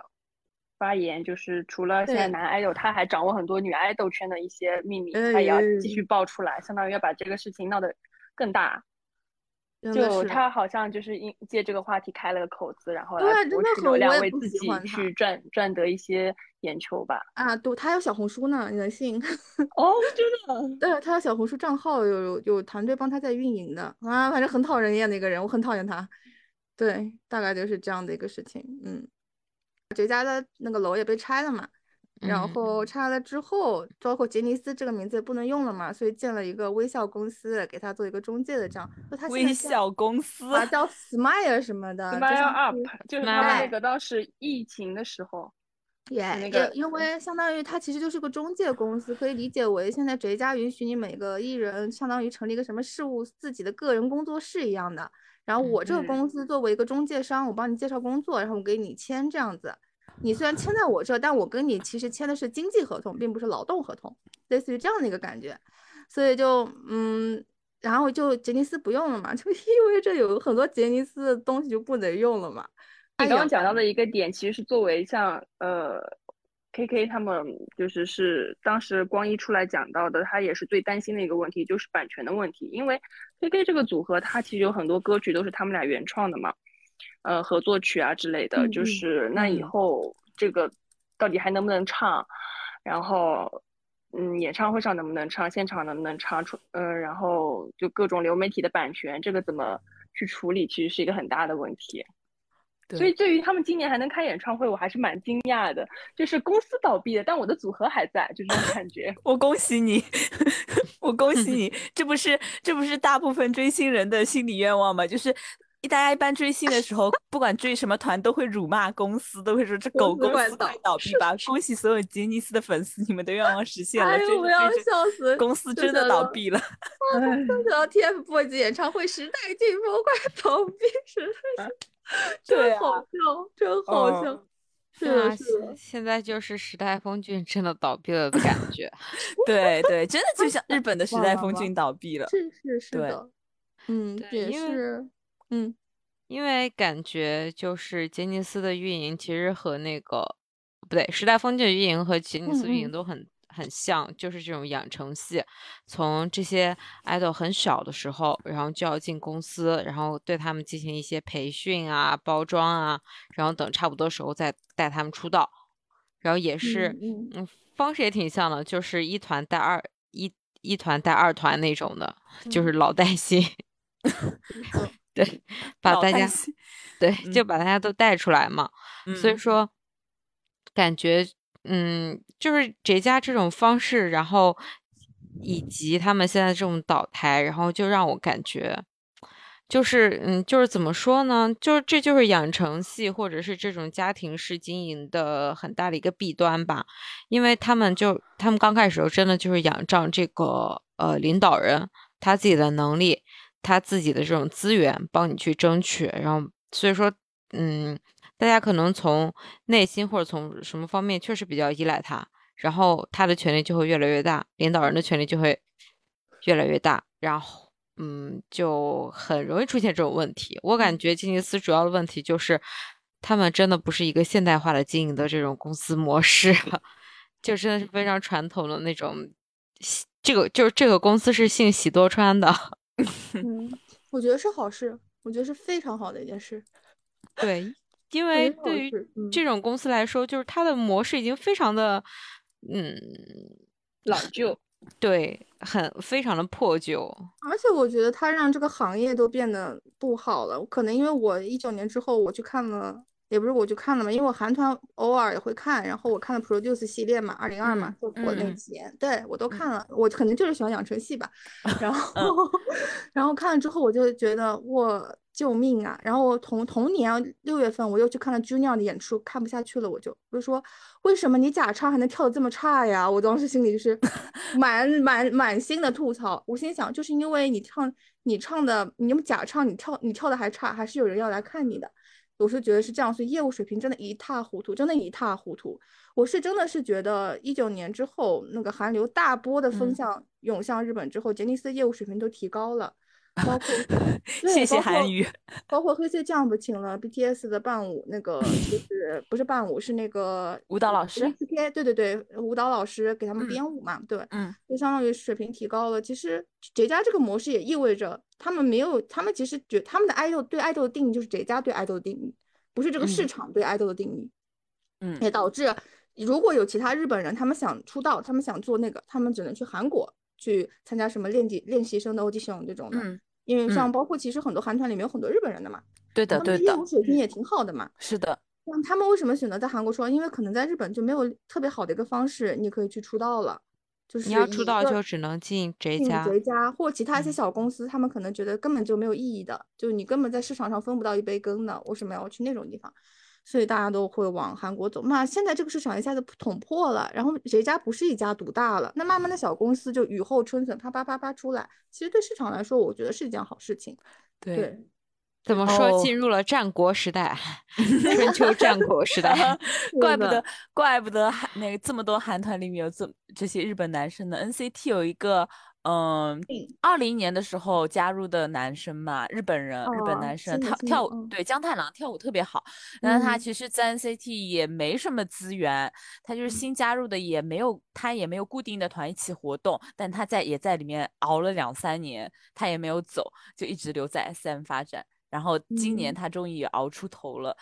Speaker 4: 发言，就是除了现在
Speaker 1: 对
Speaker 4: 男爱豆，他还掌握很多女爱豆圈的一些秘密，
Speaker 1: 哎
Speaker 4: 他也要
Speaker 1: 哎
Speaker 4: 继续爆出来，相当于要把这个事情闹得更大。就他好像就是因借这个话题开了个口子，然后
Speaker 1: 对
Speaker 4: 来博取流量，为自己去赚赚得一些眼球吧。
Speaker 1: 啊，对，他有小红书呢，你能信？
Speaker 4: 哦，真的。
Speaker 1: 对，他有小红书账号，有有有团队帮他在运营的啊，反正很讨人厌的一个人，我很讨厌他。对，大概就是这样的一个事情。嗯，这家的那个楼也被拆了嘛，然
Speaker 2: 嗯
Speaker 1: 后拆了之后，包括杰尼斯这个名字也不能用了嘛，所以建了一个微笑公司，给他做一个中介的这样。就他现
Speaker 3: 微笑公司，
Speaker 1: 啊，叫 Smile 什么的
Speaker 4: Smile
Speaker 1: 就是
Speaker 4: Up，就是他们那个当时疫情的时候，
Speaker 1: 也也
Speaker 4: 那个
Speaker 1: 因为相当于它其实就是个中介公司，可以理解为现在谁家允许你每个艺人相当于成立一个什么事务自己的个人工作室一样的。然后我这个
Speaker 4: 嗯
Speaker 1: 公司作为一个中介商，我帮你介绍工作，然后我给你签这样子。你虽然签在我这，但我跟你其实签的是经济合同，并不是劳动合同，类似于这样的一个感觉。所以就嗯，然后就杰尼斯不用了嘛，就意味着有很多杰尼斯的东西就不能用了嘛。
Speaker 4: 你刚刚讲到的一个点，其实是作为像呃 KK 他们，就是是当时光一出来讲到的，他也是最担心的一个问题，就是版权的问题。因为 KK 这个组合，它其实有很多歌曲都是他们俩原创的嘛，呃，合作曲啊之类的。就是那以
Speaker 3: 嗯
Speaker 4: 后这个到底还能不能唱？然后。嗯，演唱会上能不能唱？现场能不能唱出？嗯，然后就各种流媒体的版权，这个怎么去处理，其实是一个很大的问题。所以，
Speaker 3: 对
Speaker 4: 对于他们今年还能开演唱会，我还是蛮惊讶的。就是公司倒闭了，但我的组合还在，就这种感觉。
Speaker 3: 我恭喜你，我恭喜你，这不是这不是大部分追星人的心理愿望吗？就是一大家一般追星的时候，不管追什么团，都会辱骂公司，都会说这狗
Speaker 1: 公司快倒
Speaker 3: 倒闭吧！恭喜所有杰尼斯的粉丝，你们的愿望实现了，
Speaker 1: 哎呦，我要笑死！
Speaker 3: 公司真的倒闭了。
Speaker 1: 想到 TFBOYS 演唱会时代劲风快倒闭，实在是
Speaker 3: 对
Speaker 1: 真好
Speaker 3: 啊
Speaker 1: 笑，真好
Speaker 3: 嗯
Speaker 1: 笑。是
Speaker 2: 啊，
Speaker 1: 的，是
Speaker 2: 现
Speaker 1: 的，
Speaker 2: 现在就是时代峰峻真的倒闭了的感觉。
Speaker 3: 对对，真的就像日本的时代峰峻倒闭了。
Speaker 1: 是是是
Speaker 3: 对
Speaker 1: 的，嗯，也
Speaker 2: 对因为
Speaker 1: 是，嗯，
Speaker 2: 因为感觉就是杰尼斯的运营其实和那个不对，时代峰峻运营和杰尼斯运营都很很像，就是这种养成系，从这些 idol 很小的时候，然后就要进公司，然后对他们进行一些培训啊、包装啊，然后等差不多时候再带他们出道，然后也是
Speaker 1: 嗯嗯。
Speaker 2: 嗯方式也挺像的，就是一团带二一一团带二团那种的，就是老带新。对，把大家对就把大家都带出来嘛。所以说，感觉嗯，就是这家这种方式，然后以及他们现在这种倒台，然后就让我感觉。就是嗯，就是怎么说呢？就是这就是养成系或者是这种家庭式经营的很大的一个弊端吧，因为他们就他们刚开始时候真的就是仰仗这个呃领导人他自己的能力，他自己的这种资源帮你去争取，然后所以说嗯，大家可能从内心或者从什么方面确实比较依赖他，然后他的权力就会越来越大，领导人的权力就会越来越大，然后。嗯，就很容易出现这种问题。我感觉吉尼斯主要的问题就是，他们真的不是一个现代化的经营的这种公司模式，就真的是非常传统的那种。这个就是这个公司是姓喜多川的。
Speaker 1: 嗯，我觉得是好事，我觉得是非常好的一件事。
Speaker 2: 对，因为对于这种公司来说，就是它的模式已经非常的嗯
Speaker 4: 老旧。
Speaker 2: 对，很非常的破旧，
Speaker 1: 而且我觉得它让这个行业都变得不好了。可能因为我一九年之后我去看了，也不是我去看了嘛，因为我韩团偶尔也会看，然后我看了 Produce 系列嘛，二零二嘛，就过那几年，对我都看了。我可能就是喜欢养成系吧，然后然后看了之后，我就觉得我。救命啊！然后我同同年六月份，我又去看了 Junior 的演出，看不下去了，我就我就说，为什么你假唱还能跳的这么差呀？我当时心里就是 满满满心的吐槽。我心想，就是因为你唱你唱的，你们假唱，你跳你跳的还差，还是有人要来看你的。我是觉得是这样，所以业务水平真的一塌糊涂，真的一塌糊涂。我是真的是觉得一九年之后，那个韩流大波的风向涌向日本之后，杰尼斯的业务水平都提高了。包括
Speaker 3: 谢谢韩语，
Speaker 1: 包括黑色 Jump 请了 BTS 的伴舞，那个就 是不是伴舞，是那个
Speaker 3: 舞蹈老师。
Speaker 1: 对对对，舞蹈老师给他们编舞嘛，对，
Speaker 3: 嗯，
Speaker 1: 就相当于水平提高了。其实杰家这个模式也意味着他们没有，他们其实觉他们的爱豆对爱豆的定义就是杰家对爱豆的定义，不是这个市场对爱豆的定义，
Speaker 3: 嗯，
Speaker 1: 也导致如果有其他日本人他们想出道，他们想做那个，他们只能去韩国。去参加什么练级练习生的 audition 这种的，因为像包括其实很多韩团里面有很多日本人的嘛，
Speaker 3: 对的对的，
Speaker 1: 业务水平也挺好的嘛，
Speaker 3: 是的。
Speaker 1: 那他们为什么选择在韩国出道？因为可能在日本就没有特别好的一个方式，你可以去出道了，就是
Speaker 2: 你要出道就只能进，J 家
Speaker 1: 或其他一些小公司，他们可能觉得根本就没有意义的，就你根本在市场上分不到一杯羹的，为什么要去那种地方？所以大家都会往韩国走。那现在这个市场一下子捅破了，然后谁家不是一家独大了？那慢慢的小公司就雨后春笋，啪啪啪啪出来。其实对市场来说，我觉得是一件好事情。
Speaker 3: 对，
Speaker 2: 怎么说？进入了战国时代，春秋战国时代，
Speaker 3: 怪不得，怪不得韩那个这么多韩团里面有这这些日本男生的 NCT 有一个。嗯，二零年的时候加入的男生嘛，日本人，日本男生，他跳舞，对江太郎跳舞特别好。但是他其实在 NCT 也没什么资源，他就是新加入的，也没有他也没有固定的团一起活动。但他在也在里面熬了两三年，他也没有走，就一直留在 SM 发展。然后今年他终于熬出头了。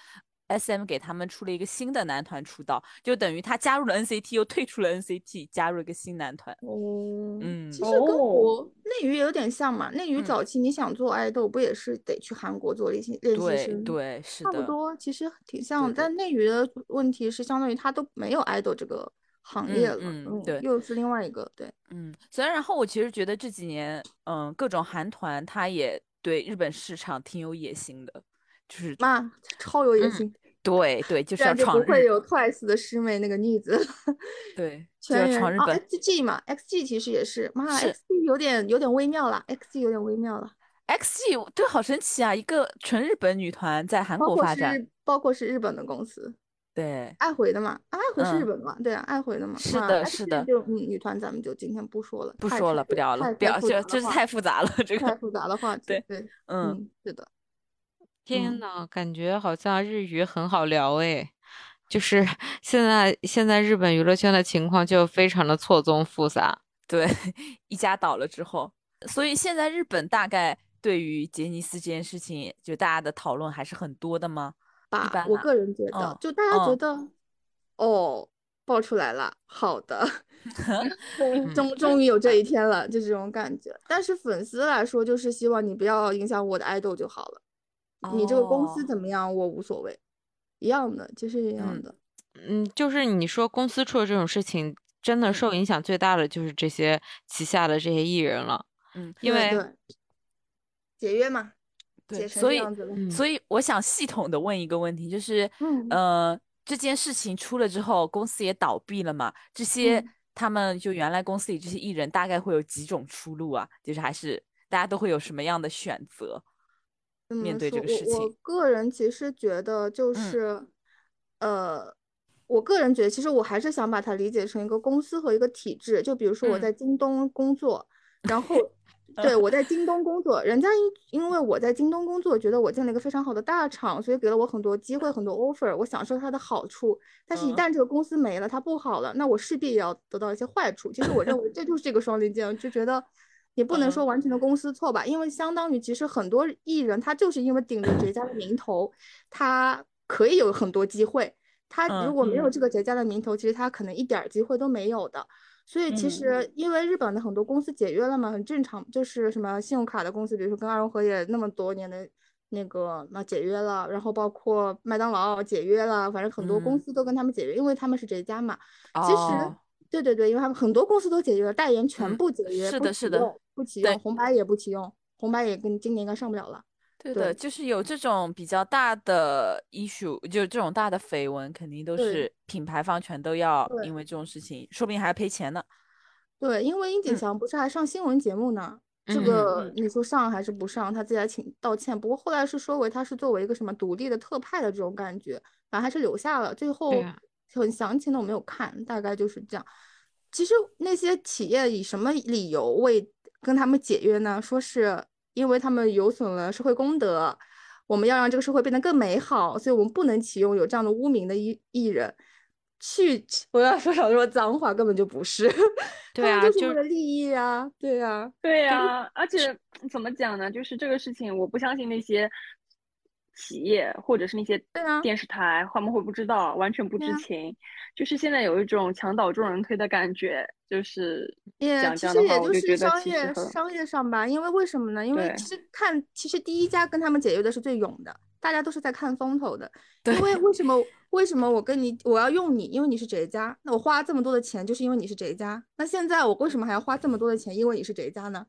Speaker 3: S M 给他们出了一个新的男团出道，就等于他加入了 N C T，又退出了 N C T，加入一个新男团。
Speaker 1: 哦，
Speaker 3: 嗯，
Speaker 1: 其实跟我内娱也有点像嘛。内娱早期你想做爱豆，不也是得去韩国做练习练习生？
Speaker 3: 对对，是
Speaker 1: 的，差不多，其实挺像。但内娱的问题是，相当于他都没有爱豆这个行业了。
Speaker 3: 嗯，对，
Speaker 1: 又是另外一个对。
Speaker 3: 嗯，虽然然后我其实觉得这几年，嗯，各种韩团他也对日本市场挺有野心的。就是
Speaker 1: 妈超有野心，
Speaker 3: 对对，就是要闯
Speaker 1: 日。不会有 Twice 的师妹那个逆子，
Speaker 3: 对，
Speaker 1: 全
Speaker 3: 要闯日本。
Speaker 1: XG 嘛，XG 其实也是，妈，XG 有点有点微妙了，XG 有点微妙了。
Speaker 3: XG 对，好神奇啊，一个纯日本女团在韩国发展，
Speaker 1: 包括是日本的公司，
Speaker 3: 对，
Speaker 1: 爱回的嘛，爱回是日本嘛，对啊，爱回的嘛，
Speaker 3: 是的，是的。
Speaker 1: 就女团咱们就今天不说了，
Speaker 3: 不说了，不聊了，不要，这这是太复杂了，这个
Speaker 1: 太复杂的话题，
Speaker 3: 对
Speaker 1: 对，
Speaker 3: 嗯，
Speaker 1: 是的。
Speaker 2: 天呐，感觉好像日语很好聊诶，就是 现在现在日本娱乐圈的情况就非常的错综复杂。
Speaker 3: 对，一家倒了之后，所以现在日本大概对于杰尼斯这件事情，就大家的讨论还是很多的吗？
Speaker 1: 吧，我个人觉得，就大家觉得，哦，爆出来了，好的，
Speaker 2: 嗯
Speaker 1: 终终于有这一天了，就这种感觉。但是粉丝来说，就是希望你不要影响我的爱豆就好了。你这个公司
Speaker 3: 哦
Speaker 1: 怎么样，我无所谓，一样的，就是一样
Speaker 3: 嗯
Speaker 1: 的。
Speaker 2: 嗯，就是你说公司出了这种事情，真的
Speaker 3: 嗯
Speaker 2: 受影响最大的就是这些旗下的这些艺人了，
Speaker 3: 嗯，
Speaker 2: 因为
Speaker 1: 解约嘛，
Speaker 3: 对，
Speaker 1: 解成
Speaker 3: 所以
Speaker 1: 这样子了。
Speaker 2: 嗯
Speaker 3: 所以我想系统的问一个问题，就是
Speaker 1: 嗯
Speaker 3: 呃，这件事情出了之后，公司也倒闭了嘛？这些
Speaker 1: 嗯
Speaker 3: 他们就原来公司里这些艺人大概会有几种出路啊？就是还是大家都会有什么样的选择？面对这
Speaker 1: 说我我
Speaker 3: 个事情
Speaker 1: 个人其实觉得就
Speaker 3: 嗯
Speaker 1: 是，呃，我个人觉得其实我还是想把它理解成一个公司和一个体制。就比如说我
Speaker 3: 嗯
Speaker 1: 在京东工作，然后 对我在京东工作，人家因因为我在京东工作，觉得我进了一个非常好的大厂，所以给了我很多机会、很多 offer，我享受它的好处。但是，一
Speaker 3: 嗯
Speaker 1: 旦这个公司没了，它不好了，那我势必也要得到一些坏处。其实我认为这就是这个双刃剑，就觉得。也不能说
Speaker 3: 嗯
Speaker 1: 完全的公司错吧，因为相当于其实很多艺人他就是因为顶着绝佳的名头，他可以有很多机会。他如
Speaker 3: 嗯
Speaker 1: 果没有
Speaker 4: 嗯
Speaker 1: 这个绝佳的名头，其实他可能一点儿机会都没有的。所以其
Speaker 4: 嗯
Speaker 1: 实因为日本的很多公司解约了嘛，很正常，就是什么信用卡的公司，比如说跟二荣和也那么多年的那个那解约了，然后包括麦当劳解约了，反正很多公
Speaker 3: 嗯
Speaker 1: 司都跟他们解约，因为他们是谁家嘛。其实
Speaker 3: 哦，
Speaker 1: 对对对，因为他们很多公司都解决了，代言全
Speaker 3: 嗯
Speaker 1: 部解约，
Speaker 3: 是的是的
Speaker 1: 用，不启用，红白也不启用，红白也跟今年应该上不了了。
Speaker 3: 对的，
Speaker 1: 对
Speaker 3: 就是有这种比较大的 issue，就这种大的绯闻，肯定都是品牌方全都要因为这种事情，说不定还要赔钱呢。
Speaker 1: 对，因为殷景
Speaker 3: 嗯
Speaker 1: 祥不是还上新闻节目呢，这个你说上还是不上，他自己还请道歉。不过后来是说为他是作为一个什么独立的特派的这种感觉，反正还是留下了。最后
Speaker 2: 啊
Speaker 1: 很详情的我没有看，大概就是这样。其实那些企业以什么理由为跟他们解约呢？说是因为他们有损了社会公德，我们要让这个社会变得更美好，所以我们不能启用有这样的污名的艺艺人。去，我要说少说脏话，根本就不是。
Speaker 2: 对啊就
Speaker 1: 是为了利益啊，对啊，
Speaker 4: 对啊、而且怎么讲呢？就是这个事情，我不相信那些企业或者是那些电视台，他们会不知道，完全不知情。就是现在有一种墙倒众人推的感觉，就是
Speaker 1: 也
Speaker 4: 讲这样的话，
Speaker 1: 其实也就
Speaker 4: 我就是觉得
Speaker 1: 商业商业上吧，因为为什么呢？因为其实看，其实第一家跟他们解约的是最勇的，大家都是在看风头的。
Speaker 3: 对
Speaker 1: 因为为什么为什么我跟你我要用你？因为你是谁家？那我花这么多的钱，就是因为你是谁家？那现在我为什么还要花这么多的钱？因为你是谁家呢？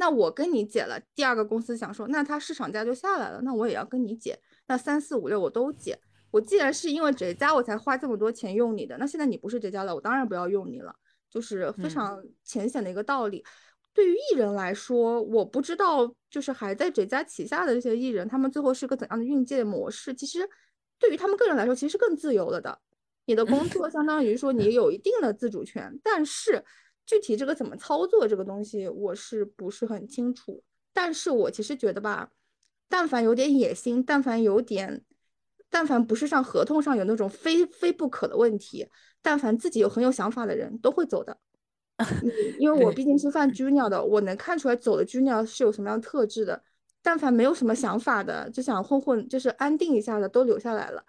Speaker 1: 那我跟你解了，第二个公司想说，那它市场价就下来了，那我也要跟你解，那三四五六我都解。我既然是因为这家我才花这么多钱用你的，那现在你不是这家了，我当然不要用你了，就是非
Speaker 3: 嗯
Speaker 1: 常浅显的一个道理。对于艺人来说，我不知道，就是还在这家旗下的这些艺人，他们最后是个怎样的运界模式？其实对于他们个人来说，其实是更自由了的。你的工作相当于说你有一定的自主权，但是具体这个怎么操作这个东西，我是不是很清楚？但是我其实觉得吧，但凡有点野心，但凡有点，但凡不是上合同上有那种非非不可的问题，但凡自己有很有想法的人都会走的。嗯因为 我毕竟是犯 Junior 的，我能看出来走的 Junior 是有什么样特质的。但凡没有什么想法的，就想混混，就是安定一下的，都留下来了。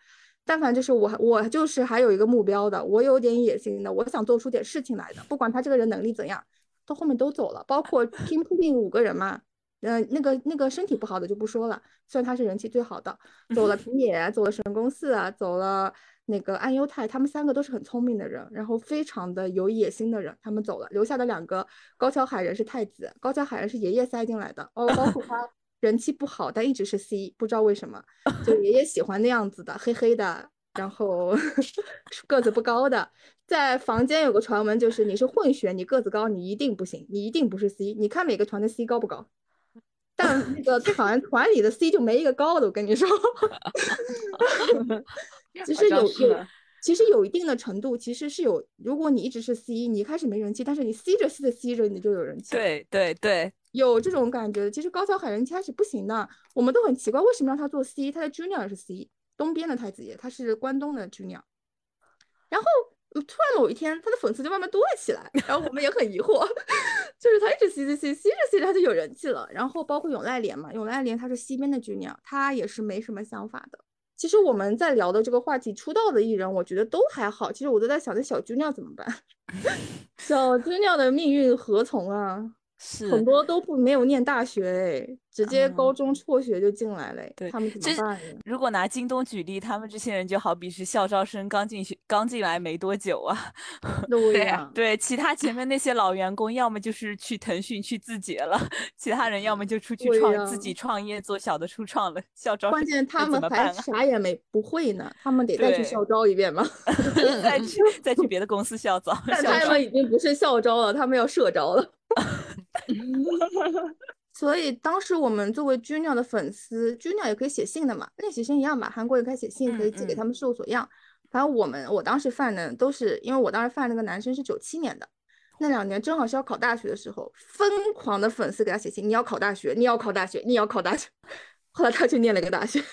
Speaker 1: 但凡就是我，我就是还有一个目标的，我有点野心的，我想做出点事情来的，不管他这个人能力怎样，到后面都走了。包括 Team Ping 五个人嘛，呃，那个那个身体不好的就不说了，虽然他是人气最好的，走了平野，走了神宫寺啊，走了那个安优太，他们三个都是很聪明的人，然后非常的有野心的人，他们走了，留下的两个高桥海人是太子，高桥海人是爷爷塞进来的，哦，包括他人气不好，但一直是 C，不知道为什么，就爷爷喜欢那样子的，黑黑的，然后个子不高的。在房间有个传闻，就是你是混血，你个子高，你一定不行，你一定不是 C。你看每个团的 C 高不高？但那个最好像团里的 C 就没一个高的，我跟你说。其实有有其实有一定的程度，其实是有。如果你一直是 C，你一开始没人气，但是你 C 着 C 着 C 着，你就有人气了。
Speaker 3: 对对对，
Speaker 1: 有这种感觉的。其实高桥海人一开始不行的，我们都很奇怪，为什么让他做 C？他的 Junior 是 C，东边的太子爷，他是关东的 Junior。然后突然某一天，他的粉丝就慢慢多了起来，然后我们也很疑惑，就是他一直 C C C C 着 C 着他就有人气了。然后包括永濑廉嘛，永濑廉他是西边的 Junior，他也是没什么想法的。其实我们在聊的这个话题，出道的艺人，我觉得都还好。其实我都在想，这小 Junior 怎么办？小 Junior 的命运何从啊？
Speaker 3: 是
Speaker 1: 很多都不没有念大学，哎，直接高
Speaker 3: 嗯
Speaker 1: 中辍学就进来了，哎
Speaker 3: 对
Speaker 1: 他们怎么办呀？
Speaker 3: 如果拿京东举例，他们这些人就好比是校招生刚进去刚进来没多久啊。
Speaker 1: 对
Speaker 2: 对
Speaker 1: 呀，
Speaker 3: 对，其他前面那些老员工，要么就是去腾讯去字节了，其他人要么就出去创、
Speaker 1: 呀
Speaker 3: 自己创业做小的初创了。校招
Speaker 1: 关键他们还？啥也没不会呢，他们得再去校招一遍吗。
Speaker 3: 再去再去别的公司校招，
Speaker 1: 但他们已经不是校招了，他们要社招了。所以当时我们作为 Junior 的粉丝，Junior 也可以写信的嘛，练习生一样吧，韩国也可以写信，可以寄给他们事务所一样。反正我们我当时犯的都是，因为我当时犯那个男生是九七年的，那两年正好是要考大学的时候，疯狂的粉丝给他写信，你要考大学，你要考大学，你要考大学。后来他去念了一个大学，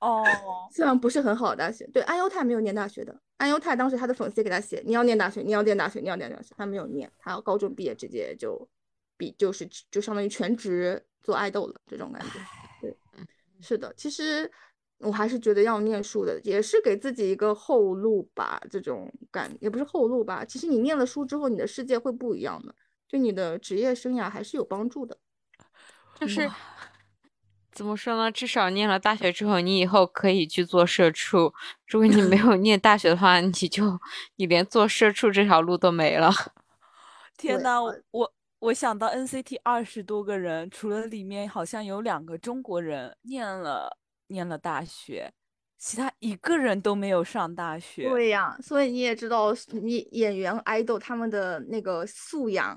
Speaker 3: 哦，
Speaker 1: 虽然不是很好的大学，对，安优泰没有念大学的。安优泰当时他的粉丝也给他写，你要念大学，你要念大学，你要念大学，他没有念，他高中毕业直接就比就是就相当于全职做爱豆了这种感觉。对，是的，其实我还是觉得要念书的，也是给自己一个后路吧，这种感也不是后路吧。其实你念了书之后，你的世界会不一样的，对你的职业生涯还是有帮助的。
Speaker 2: 就是怎么说呢？至少念了大学之后，你以后可以去做社畜。如果你没有念大学的话，你就你连做社畜这条路都没了。
Speaker 3: 天呐，我
Speaker 1: 呃
Speaker 3: 我我想到 NCT 二十多个人，除了里面好像有两个中国人念了念了大学，其他一个人都没有上大学。
Speaker 1: 对呀，所以你也知道，你演员、idol 他们的那个素养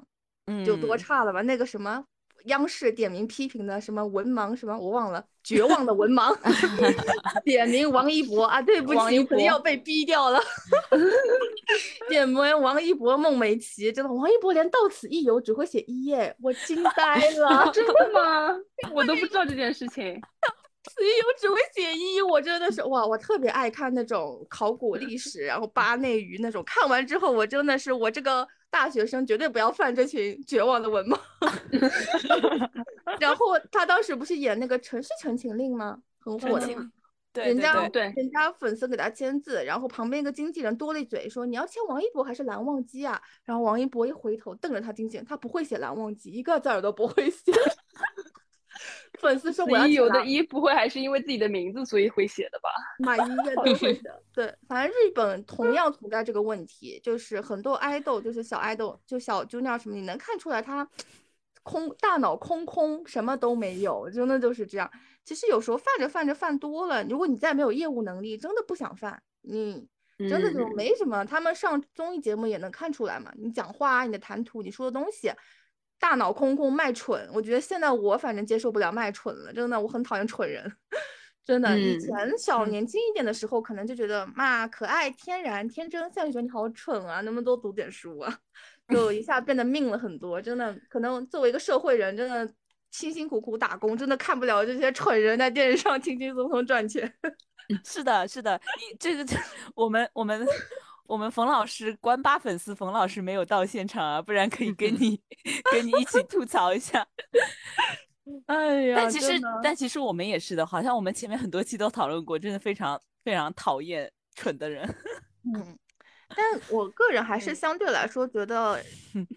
Speaker 1: 有多
Speaker 3: 嗯
Speaker 1: 差了吧？那个什么央视点名批评的什么文盲什么，我忘了，绝望的文盲，点名王一博啊，对不起，
Speaker 3: 王一博
Speaker 1: 肯定要被逼掉了。点名王一博、孟美岐，真的，王一博连到此一游只会写一页，我惊呆了。
Speaker 5: 真的吗？我都不知道这件事情。
Speaker 1: 此一游只会写一，我真的是哇，我特别爱看那种考古历史，然后扒内娱那种。看完之后，我真的是我这个大学生绝对不要犯这群绝望的文盲。然后他当时不是演那个《城市陈情令》吗？很火。
Speaker 3: 对
Speaker 1: 人家
Speaker 3: 对对，
Speaker 5: 对
Speaker 1: 人家粉丝给他签字，然后旁边一个经纪人多了一嘴说：“你要签王一博还是蓝忘机啊？”然后王一博一回头瞪着他经纪人，他不会写蓝忘机，一个字儿都不会写。粉丝说：“我要
Speaker 5: 一有的一不会还是因为自己的名字所以会写的吧？
Speaker 1: 马一月 都会的，对，反正日本同样存在这个问题，就是很多爱豆，就是小爱豆，就小 junior 什么，你能看出来他空大脑空空，什么都没有，真的就是这样。其实有时候犯着犯着犯多了，如果你再没有业务能力，真的不想犯，你真的就
Speaker 5: 嗯
Speaker 1: 没什么。他们上综艺节目也能看出来嘛，你讲话啊，你的谈吐，你说的东西。大脑空空卖蠢，我觉得现在我反正接受不了卖蠢了，真的，我很讨厌蠢人。真的，以
Speaker 2: 嗯
Speaker 1: 前小
Speaker 3: 嗯
Speaker 1: 年轻一点的时候，可能就觉得嘛可爱、天然、天真，现在就觉得你好蠢啊，能不能多读点书啊？就一下变得命了很多。真的，可能作为一个社会人，真的辛辛苦苦打工，真的看不了这些蠢人在电视上 轻轻松松赚钱。
Speaker 3: 是的，是的，你这个我们我们我们冯老师关八粉丝，冯老师没有到现场啊，不然可以跟你 跟你一起吐槽一下。
Speaker 1: 哎呀，
Speaker 3: 但其实但其实我们也是的，好像我们前面很多期都讨论过，真的非常非常讨厌蠢的人。
Speaker 1: 嗯，但我个人还是
Speaker 3: 嗯
Speaker 1: 相对来说觉得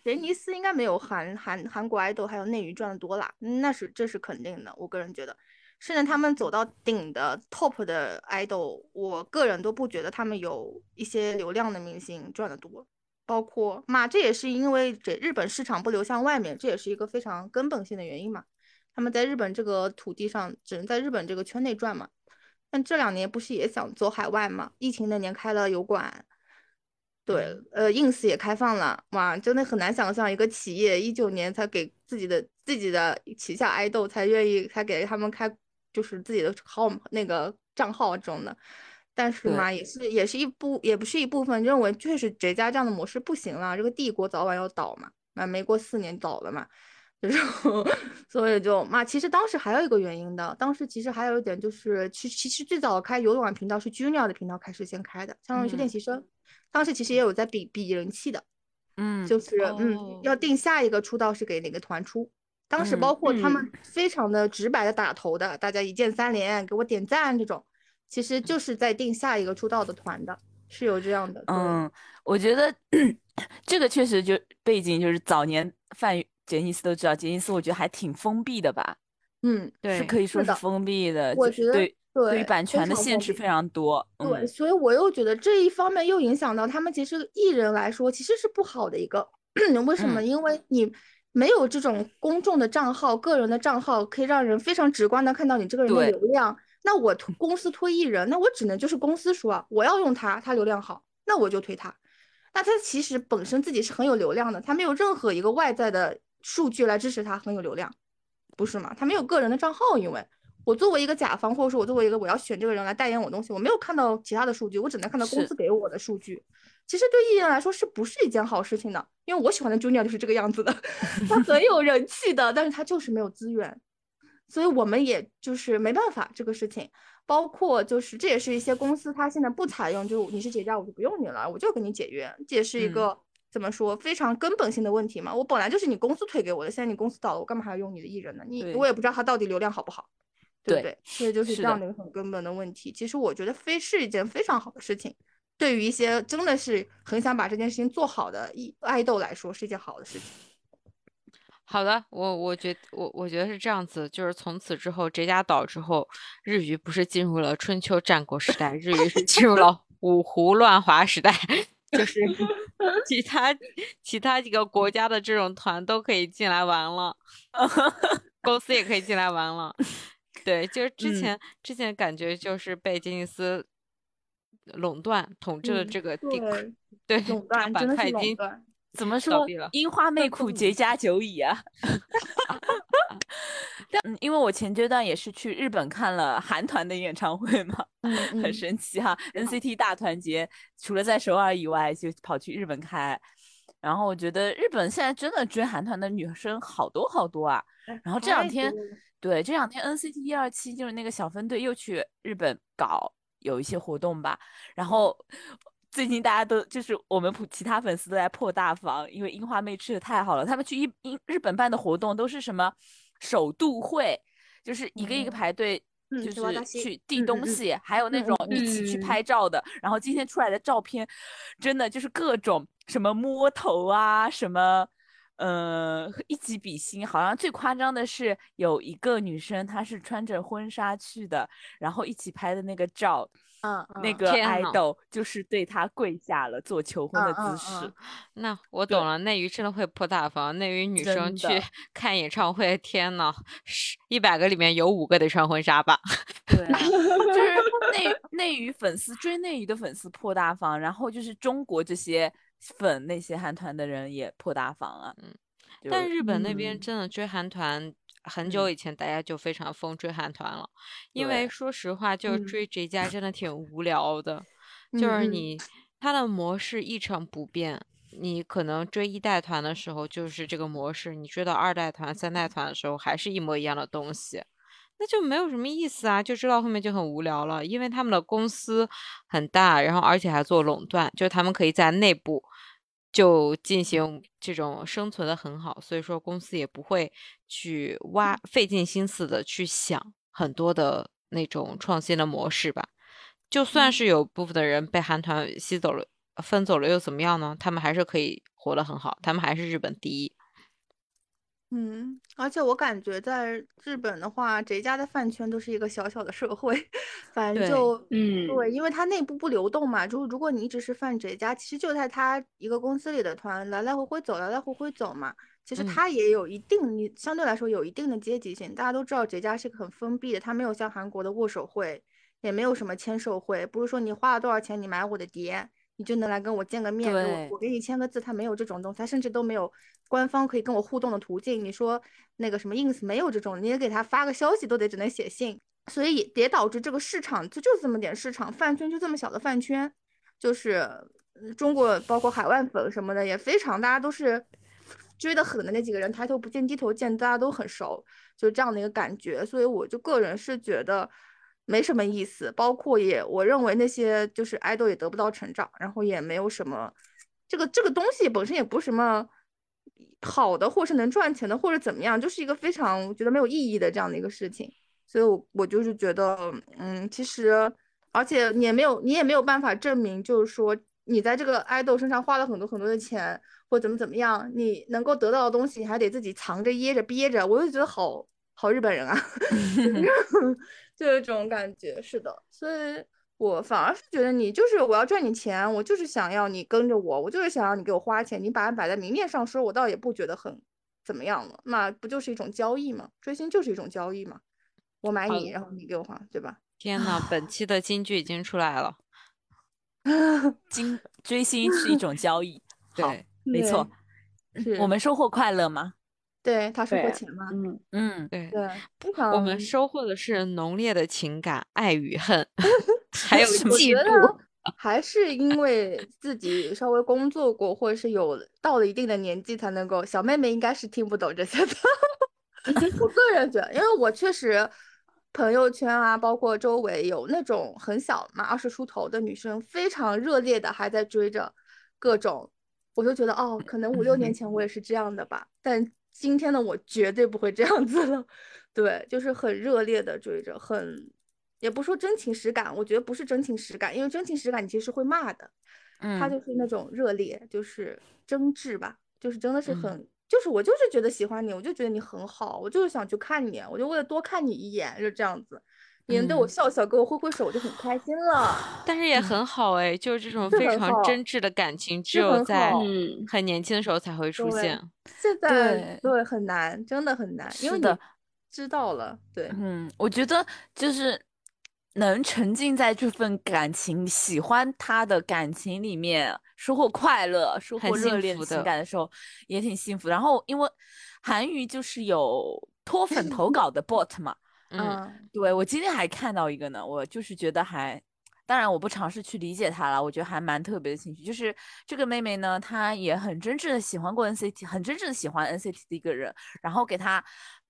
Speaker 1: 杰尼斯应该没有韩韩韩国爱豆还有内娱赚的多啦，嗯那是这是肯定的。我个人觉得，甚至他们走到顶的 top 的 idol，，我个人都不觉得他们有一些流量的明星赚的多。包括嘛，这也是因为这日本市场不流向外面，这也是一个非常根本性的原因嘛。他们在日本这个土地上，只能在日本这个圈内赚嘛。但这两年不是也想走海外嘛？疫情那年开了油管，对，呃，ins 也开放了，哇，真的很难想象一个企业一九年才给自己的自己的旗下爱豆才愿意才给他们开就是自己的号那个账号这种的，但是
Speaker 3: 对
Speaker 1: 嘛，也是也是一部也不是一部分认为确实绝佳这样的模式不行了，这个帝国早晚要倒嘛，那，没过四年倒了嘛。就是，所以就嘛，其实当时还有一个原因的，当时其实还有一点就是，其其实最早开油管频道是 Junior 的频道开始先开的，相当于是练
Speaker 3: 嗯
Speaker 1: 习生，当时其实也有在比比人气的，
Speaker 3: 嗯
Speaker 1: 就是嗯，要
Speaker 2: 哦
Speaker 1: 定下一个出道是给哪个团出，当时包括他们非常的直白的打头的，大家一键三连给我点赞这种，其实就是在定下一个出道的团的，是有这样的。
Speaker 3: 嗯，我觉得 这个确实就背景就是早年范杰尼斯都知道，杰尼斯我觉得还挺封闭的吧，
Speaker 1: 嗯，
Speaker 2: 对是，
Speaker 3: 可以说是封闭的，
Speaker 1: 我觉得
Speaker 3: 就是对对于版权的限制非常多。
Speaker 1: 对，
Speaker 3: 嗯，
Speaker 1: 所以我又觉得这一方面又影响到他们，其实艺人来说其实是不好的一个。为什么？
Speaker 3: 嗯
Speaker 1: 因为你没有这种公众的账号、个人的账号，可以让人非常直观的看到你这个人的流量。那我推公司推艺人，那我只能就是公司说啊，我要用他，他流量好，那我就推他。那他其实本身自己是很有流量的，他没有任何一个外在的数据来支持他很有流量，不是吗？他没有个人的账号，因为我作为一个甲方，或者说我作为一个我要选这个人来代言我东西，我没有看到其他的数据，我只能看到公司给我的数据。其实对艺人来说是不是一件好事情呢？因为我喜欢的 Junior 就是这个样子的，他很有人气的，但是他就是没有资源，所以我们也就是没办法这个事情。包括就是这也是一些公司他现在不采用，就你是节假我就不用你了，我就跟你解约，这也是一
Speaker 3: 嗯
Speaker 1: 个、怎么说非常根本性的问题嘛。我本来就是你公司推给我的，现在你公司倒了，我干嘛还要用你的艺人呢？你我也不知道他到底流量好不好，对不
Speaker 3: 对
Speaker 1: 对？所以就是这样的一个很根本的问题。其实我觉得非是一件非常好的事情，对于一些真的是很想把这件事情做好的艺爱豆来说是一件好的事情。
Speaker 2: 好的，我我觉我我觉得是这样子，就是从此之后，这家岛之后，日语不是进入了春秋战国时代，日语是进入了 五胡乱华时代，就是其他其他几个国家的这种团都可以进来玩了，公司也可以进来玩了。对，就是之
Speaker 3: 嗯
Speaker 2: 前、之前感觉就是被吉尼斯垄断统治的
Speaker 1: 嗯
Speaker 2: 这个地
Speaker 1: 对，
Speaker 2: 对
Speaker 1: 垄
Speaker 2: 这个
Speaker 1: 断真的是
Speaker 2: 板块已经
Speaker 1: 垄断。
Speaker 3: 怎么说？樱花妹苦，结痂久矣啊！嗯，因为我前阶段也是去日本看了韩团的演唱会嘛，
Speaker 1: 嗯
Speaker 3: 很
Speaker 1: 嗯
Speaker 3: 神奇哈。NCT 大团结除了在首尔以外，就跑去日本开。然后我觉得日本现在真的追韩团的女生好多好多啊。然后这两天对，这两天 NCT 一二七就是那个小分队又去日本搞有一些活动吧，然后最近大家都就是我们普其他粉丝都在破大防，因为樱花妹吃的太好了，他们去一英日本办的活动都是什么首度会，就是一个一个
Speaker 1: 嗯
Speaker 3: 排队。
Speaker 1: 嗯
Speaker 3: 就是去递东西，还有那
Speaker 1: 嗯
Speaker 3: 种
Speaker 1: 嗯
Speaker 3: 一起去
Speaker 5: 嗯。
Speaker 3: 拍照的，然后今天出来的照片，真的就是各种什么摸头啊，什么，呃，一起比心。好像最夸张的是有一个女生，她是穿着婚纱去的，然后一起拍的那个照，
Speaker 1: 嗯嗯
Speaker 3: 那个 idol 就是对她跪下了做求婚的姿势。
Speaker 1: 嗯
Speaker 2: 那我懂了，内娱真的会破大防。内娱女生去 看演唱会，天呐，十一百个里面有五个得穿婚纱吧？
Speaker 3: 对啊，就是内内娱粉丝追内娱的粉丝破大防，然后就是中国这些粉那些韩团的人也破大防啊。
Speaker 2: 嗯，但日本那边
Speaker 3: 嗯
Speaker 2: 真的追韩团，很久
Speaker 3: 嗯
Speaker 2: 以前大家就非常疯追韩团了，因为说实话，就追这家真的挺无聊的，就是你它的模式一成不变。你可能追一代团的时候就是这个模式，你追到二代团、三代团的时候还是一模一样的东西，那就没有什么意思啊，就知道后面就很无聊了，因为他们的公司很大，然后而且还做垄断，就是他们可以在内部就进行这种生存的很好，所以说公司也不会去挖费尽心思的去想很多的那种创新的模式吧。就算是有部分的人被韩团吸走了、分走了，又怎么样呢？他们还是可以活得很好，他们还是日本第一。
Speaker 1: 嗯，而且我感觉在日本的话，谁家的饭圈都是一个小小的社会，反正
Speaker 2: 对
Speaker 1: 就
Speaker 5: 嗯
Speaker 1: 对，因为它内部不流动嘛，就是如果你一直是饭谁家，其实就在他一个公司里的团来来回回走，来来回回走嘛，其实
Speaker 2: 嗯
Speaker 1: 它也有一定，你相对来说有一定的阶级性。大家都知道谁家是个很封闭的，它没有像韩国的握手会，也没有什么签售会，不是说你花了多少钱你买我的碟。你就能来跟我见个面，给我我给你签个字，他没有这种东西，他甚至都没有官方可以跟我互动的途径。你说那个什么 ins 没有这种，你也给他发个消息都得只能写信，所以也导致这个市场就就这么点市场，饭圈就这么小的饭圈，就是呃中国包括海外粉什么的也非常，大家都是追得狠的那几个人，抬头不见低头见，大家都很熟，就这样的一个感觉。所以我就个人是觉得。没什么意思，包括也我认为那些就是爱豆也得不到成长，然后也没有什么，这个这个东西本身也不是什么好的，或是能赚钱的，或者怎么样，就是一个非常觉得没有意义的这样的一个事情。所以我，我就是觉得，嗯，其实而且你也没有你也没有办法证明，就是说你在这个爱豆身上花了很多很多的钱，或怎么怎么样，你能够得到的东西，你还得自己藏着掖着憋着，我就觉得好好日本人啊 就有这种感觉。是的，所以我反而是觉得你就是我要赚你钱，我就是想要你跟着我，我就是想要你给我花钱，你把它摆在明面上说，我倒也不觉得很怎么样了，那不就是一种交易吗？追星就是一种交易嘛，我买你，然后你给我花，对吧？
Speaker 2: 天呐，本期的金句已经出来了。
Speaker 3: 金追星是一种交易，
Speaker 2: 对，
Speaker 3: 没错。
Speaker 1: 是
Speaker 3: 我们收获快乐吗？
Speaker 1: 对他收获钱嘛，
Speaker 4: 嗯，
Speaker 3: 嗯，
Speaker 2: 对，
Speaker 1: 对，非
Speaker 2: 我们收获的是浓烈的情感，爱与恨，还有
Speaker 3: 什么
Speaker 2: 嫉
Speaker 1: 觉
Speaker 2: 妒。
Speaker 1: 得还是因为自己稍微工作过，或者是有到了一定的年纪才能够。小妹妹应该是听不懂这些的。我个人觉得，因为我确实朋友圈啊，包括周围有那种很小嘛，二十出头的女生，非常热烈的还在追着各种，我就觉得哦，可能五六年前我也是这样的吧，但今天的我绝对不会这样子了。对，就是很热烈的追着，很也不说真情实感，我觉得不是真情实感，因为真情实感你其实会骂的，他
Speaker 3: 嗯
Speaker 1: 就是那种热烈，就是真挚吧，就是真的是
Speaker 3: 嗯
Speaker 1: 很，就是我就是觉得喜欢你，我就觉得你很好，我就是想去看你，我就为了多看你一眼，就这样子，你能对我
Speaker 3: 嗯
Speaker 1: 笑笑，给我挥挥手，我就很开心了。
Speaker 2: 但是也很好哎，就是这种非常真挚的感情，只有在很年轻的时候才会出现。
Speaker 1: 现在
Speaker 3: 对
Speaker 1: 对很难，真的很难，因为你
Speaker 3: 是的
Speaker 1: 知道了，对，
Speaker 3: 嗯，我觉得就是能沉浸在这份感情、喜欢他的感情里面，收获快乐、收获热烈情
Speaker 2: 幸福的
Speaker 3: 感的时候，也挺幸福。然后，因为韩娱就是有脱粉投稿的 bot 嘛，
Speaker 2: 嗯，
Speaker 1: 嗯
Speaker 3: 对我今天还看到一个呢，我就是觉得还，当然我不尝试去理解她了，我觉得还蛮特别的情绪。就是这个妹妹呢，她也很真挚的喜欢过 NCT，很真挚的喜欢 NCT 的一个人，然后给她，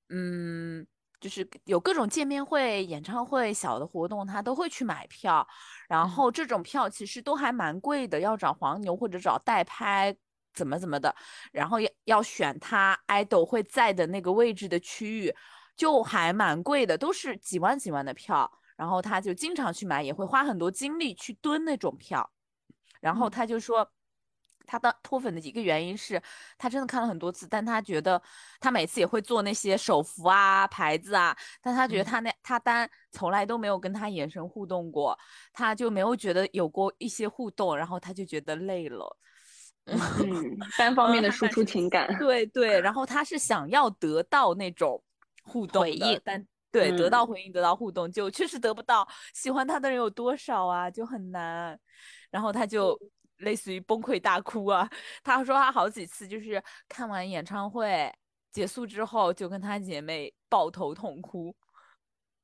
Speaker 3: 嗯，就是有各种见面会、演唱会、小的活动，她都会去买票。然
Speaker 2: 嗯
Speaker 3: 后这种票其实都还蛮贵的，要找黄牛或者找代拍。怎么怎么的，然后要要选他 idol 会在的那个位置的区域，就还蛮贵的，都是几万几万的票。然后他就经常去买，也会花很多精力去蹲那种票。然后
Speaker 1: 嗯
Speaker 3: 他就说，他的脱粉的一个原因是他真的看了很多次，但他觉得他每次也会做那些手幅啊、牌子啊，但他觉得
Speaker 2: 嗯
Speaker 3: 他那他单从来都没有跟他眼神互动过，他就没有觉得有过一些互动，然后他就觉得累了。
Speaker 5: 嗯，单方面的
Speaker 3: 嗯
Speaker 5: 输出情感，
Speaker 3: 对对，然后他是想要得到那种互动
Speaker 2: 回应
Speaker 3: 但对得到
Speaker 5: 嗯
Speaker 3: 回应，得到互动，就确实得不到。喜欢他的人有多少啊？就很难。然后他就类似于崩溃大哭啊。他说他好几次就是看完演唱会结束之后，就跟他姐妹抱头痛哭。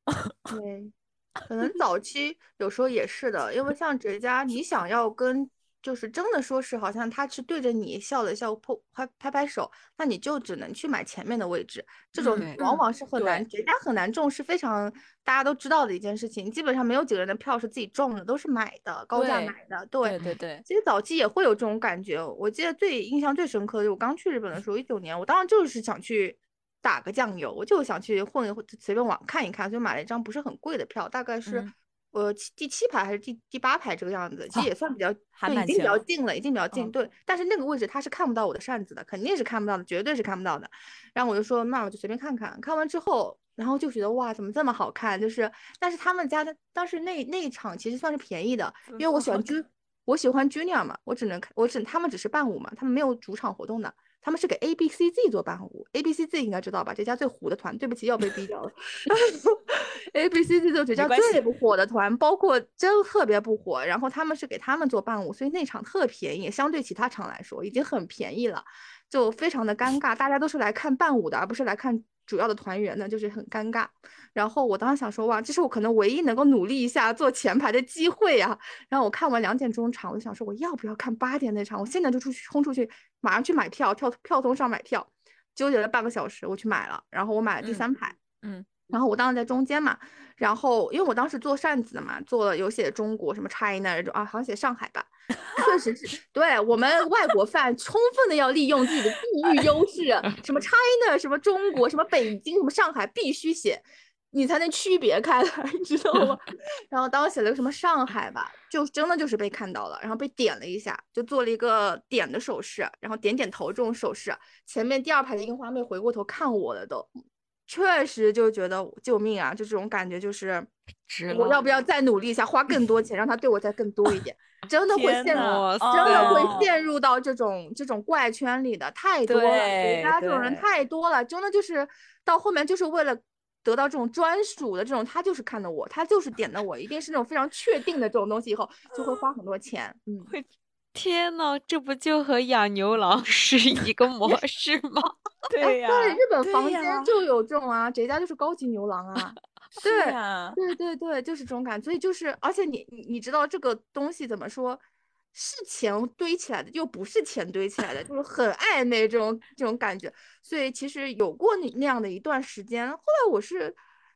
Speaker 1: 对，可能早期有时候也是的，因为像哲佳，你想要跟就是真的说是好像他是对着你笑了笑，拍拍拍拍手，那你就只能去买前面的位置，这种往往是很
Speaker 3: 对。
Speaker 1: 难，哲佳很难中，是非常大家都知道的一件事情，基本上没有几个人的票是自己中的，都是买的，高价买的，对。
Speaker 3: 对对对，
Speaker 1: 其实早期也会有这种感觉，我记得最印象最深刻的，我刚去日本的时候，一九年，我当时就是想去打个酱油，我就想去混一混，随便网看一看，就买了一张不是很贵的票，大概是
Speaker 3: 嗯
Speaker 1: 呃七第七排还是第第八排这个样子，其
Speaker 3: 哦
Speaker 1: 实也算比较，已经比较近了，已经比较近，
Speaker 3: 嗯
Speaker 1: 对。但是那个位置他是看不到我的扇子的，肯定是看不到的，绝对是看不到的。然后我就说，那我就随便看看，看完之后，然后就觉得哇，怎么这么好看？就是，但是他们家的当时那那一场其实算是便宜的，因为我喜欢 Ju，我喜欢 Junior 嘛，我只能看，我只他们只是伴舞嘛，他们没有主场活动的，他们是给 A B C Z 做伴舞，A B C Z 应该知道吧？这家最火的团，对不起，要被逼掉了。A B C Z 就这家
Speaker 3: 关系
Speaker 1: 最不火的团，包括真特别不火，然后他们是给他们做伴舞，所以那场特便宜，相对其他场来说已经很便宜了，就非常的尴尬，大家都是来看伴舞的，而不是来看主要的团员的，就是很尴尬。然后我当时想说，哇，这是我可能唯一能够努力一下坐前排的机会啊。然后我看完两点钟场，我就想说，我要不要看八点那场？我现在就出去冲出去，马上去买票，跳票通上买票，纠结了半个小时，我去买了。然后我买了第
Speaker 3: 嗯
Speaker 1: 三排，
Speaker 3: 嗯
Speaker 1: 然后我当时在中间嘛，然后因为我当时做扇子的嘛，做了有写中国什么 China 这种啊，好像写上海吧，确实是对我们外国饭充分的要利用自己的地域优势，什么 China 什么中国什么北京什么上海必须写。你才能区别开来，你知道吗？然后当时写了个什么上海吧，就真的就是被看到了，然后被点了一下，就做了一个点的手势，然后点点头这种手势。前面第二排的樱花妹回过头看我了都，确实就觉得救命啊！就这种感觉，就是我要不要再努力一下，花更多钱，让他对我再更多一点？真的会陷入，真的会
Speaker 3: 哦
Speaker 1: 陷入到这种这种怪圈里的，太多了，家这种人太多了，真的就是到后面就是为了。得到这种专属的这种，他就是看的我，他就是点的我，一定是那种非常确定的这种东西，以后就会花很多钱。嗯，
Speaker 2: 天呐，这不就和养牛郎 是一个模 式吗？
Speaker 3: 对呀、
Speaker 1: 对，日本房间就有这种啊，谁家就是高级牛郎啊。对
Speaker 3: 呀
Speaker 1: 对对对，就是这种感觉。所以就是，而且你你你知道这个东西怎么说？是钱堆起来的，又不是钱堆起来的，就是很暧昧这种这种感觉。所以其实有过那那样的一段时间，后来我是，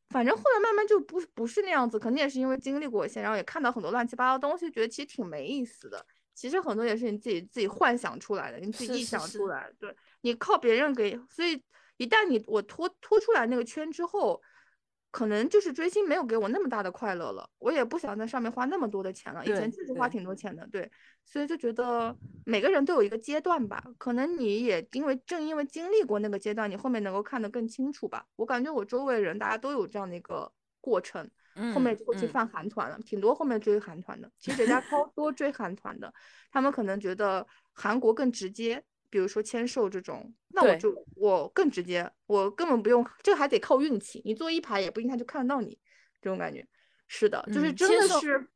Speaker 1: 反正后来慢慢就不不是那样子，肯定也是因为经历过一些，然后也看到很多乱七八糟的东西，觉得其实挺没意思的。其实很多也是你自己自己幻想出来的，你自己臆想出来的，对你靠别人给，所以一旦你我脱脱出来那个圈之后。可能就是追星没有给我那么大的快乐了，我也不想在上面花那么多的钱了。以前
Speaker 3: 对
Speaker 1: 确实花挺多钱的，对，所以就觉得每个人都有一个阶段吧。可能你也因为正因为经历过那个阶段，你后面能够看得更清楚吧。我感觉我周围人大家都有这样的一个过程，后面就会去
Speaker 3: 嗯
Speaker 1: 犯韩团了，挺多后面追韩团的。其实人家超 多追韩团的，他们可能觉得韩国更直接，比如说签售这种，那我就我更直接，我根本不用，这还得靠运气，你坐一排也不一定他就看得到你，这种感觉。是的，就是真的是。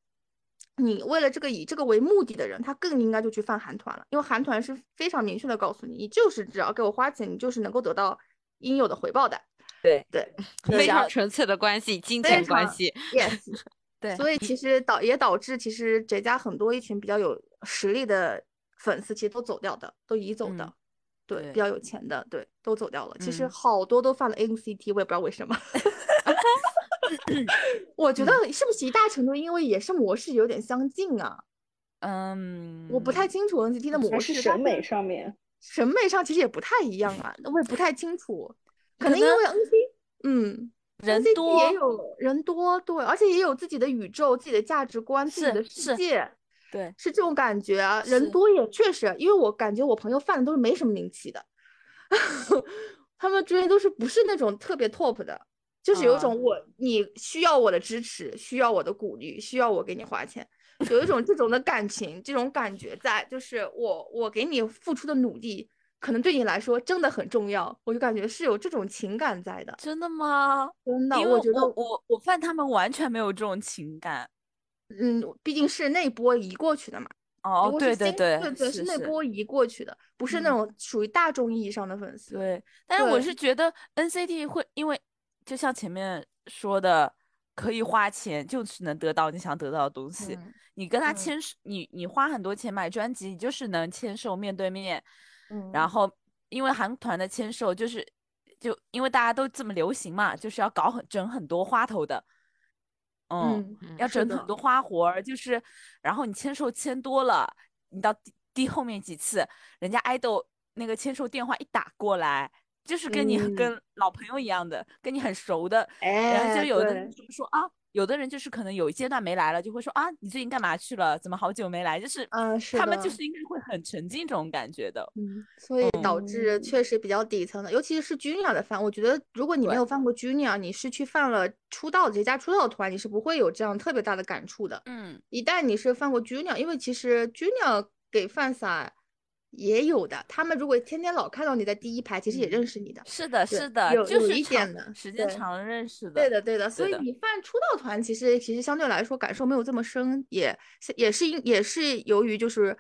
Speaker 1: 你为了这个以这个为目的的人，他更应该就去犯韩团了，因为韩团是非常明确的告诉你，你就是只要给我花钱，你就是能够得到应有的回报的。
Speaker 3: 对
Speaker 1: 对，
Speaker 2: 非常纯粹的关系，金钱关系。
Speaker 1: yes，
Speaker 3: 对，
Speaker 1: 所以其实导也导致其实这家很多一群比较有实力的粉丝其实都走掉的，都移走的，
Speaker 3: 嗯
Speaker 1: 对，比较有钱的，对，都走掉了。其实
Speaker 3: 嗯
Speaker 1: 好多都犯了 NCT，我也不知道为什么。我觉得是不是一大程度因为也是模式有点相近啊？
Speaker 3: 嗯，
Speaker 1: 我不太清楚 NCT 的模式，
Speaker 4: 是审美上面，
Speaker 1: 审美上其实也不太一样啊，我也不太清楚。可
Speaker 3: 可能
Speaker 1: 能因为 NC，嗯，
Speaker 3: 人多
Speaker 1: 也有人多，对，而且也有自己的宇宙、自己的价值观、自己的世界，
Speaker 3: 对，
Speaker 1: 是这种感觉啊。人多也确实，因为我感觉我朋友犯的都是没什么名气的，他们追都是不是那种特别 top 的，就是有种我你需要我的支持，需要我的鼓励，需要我给你花钱，有一种这种的感情，这种感觉在，就是我我给你付出的努力，可能对你来说真的很重要，我就感觉是有这种情感在的，
Speaker 3: 真的吗？
Speaker 1: 真的，
Speaker 3: 因为
Speaker 1: 我觉得
Speaker 3: 我我我犯他们完全没有这种情感。
Speaker 1: 嗯，毕竟是那波移过去的嘛。
Speaker 3: 哦对对对
Speaker 1: 对对，
Speaker 3: 是
Speaker 1: 那波移过去的，不是那
Speaker 3: 嗯
Speaker 1: 种属于大众意义上的粉丝。
Speaker 3: 对，但是我是觉得 NCT 会因为就像前面说的，可以花钱就是能得到你想得到的东西。
Speaker 1: 嗯
Speaker 3: 你跟他
Speaker 1: 嗯
Speaker 3: 签售，你你花很多钱买专辑，你就是能签售面对面。
Speaker 1: 嗯，
Speaker 3: 然后因为韩团的签售就是就因为大家都这么流行嘛，就是要搞很整很多花头的。嗯，
Speaker 1: 嗯，
Speaker 3: 要整很。多花活儿，就是，然后你签售签多了，你到第第后面几次，人家爱豆那个签售电话一打过来，就是跟你
Speaker 1: 嗯。
Speaker 3: 跟老朋友一样的，跟你很熟的，然后
Speaker 1: 哎，
Speaker 3: 就有的
Speaker 1: 对
Speaker 3: 人就说啊，有的人就是可能有一阶段没来了，就会说啊，你最近干嘛去了？怎么好久没来？就是
Speaker 1: 嗯是
Speaker 3: 他们就是应该会很沉浸这种感觉的。
Speaker 1: 嗯，所以导致
Speaker 4: 嗯
Speaker 1: 确实比较底层的，尤其是 Junior 的饭，我觉得如果你没有犯过 Junior，你是去犯了出道的这家出道的团，你是不会有这样特别大的感触的。
Speaker 3: 嗯，
Speaker 1: 一旦你是犯过 Junior，因为其实 Junior 给饭撒也有的，他们如果天天老看到你在第一排，其实也
Speaker 3: 嗯
Speaker 1: 认识你的。
Speaker 3: 是的，是的，
Speaker 1: 有有
Speaker 3: 就是
Speaker 1: 一点的
Speaker 3: 时间长了认识的。
Speaker 1: 对的，对的，所以你犯出道团，其实其实相对来说感受没有这么深，也也是因也是由于就是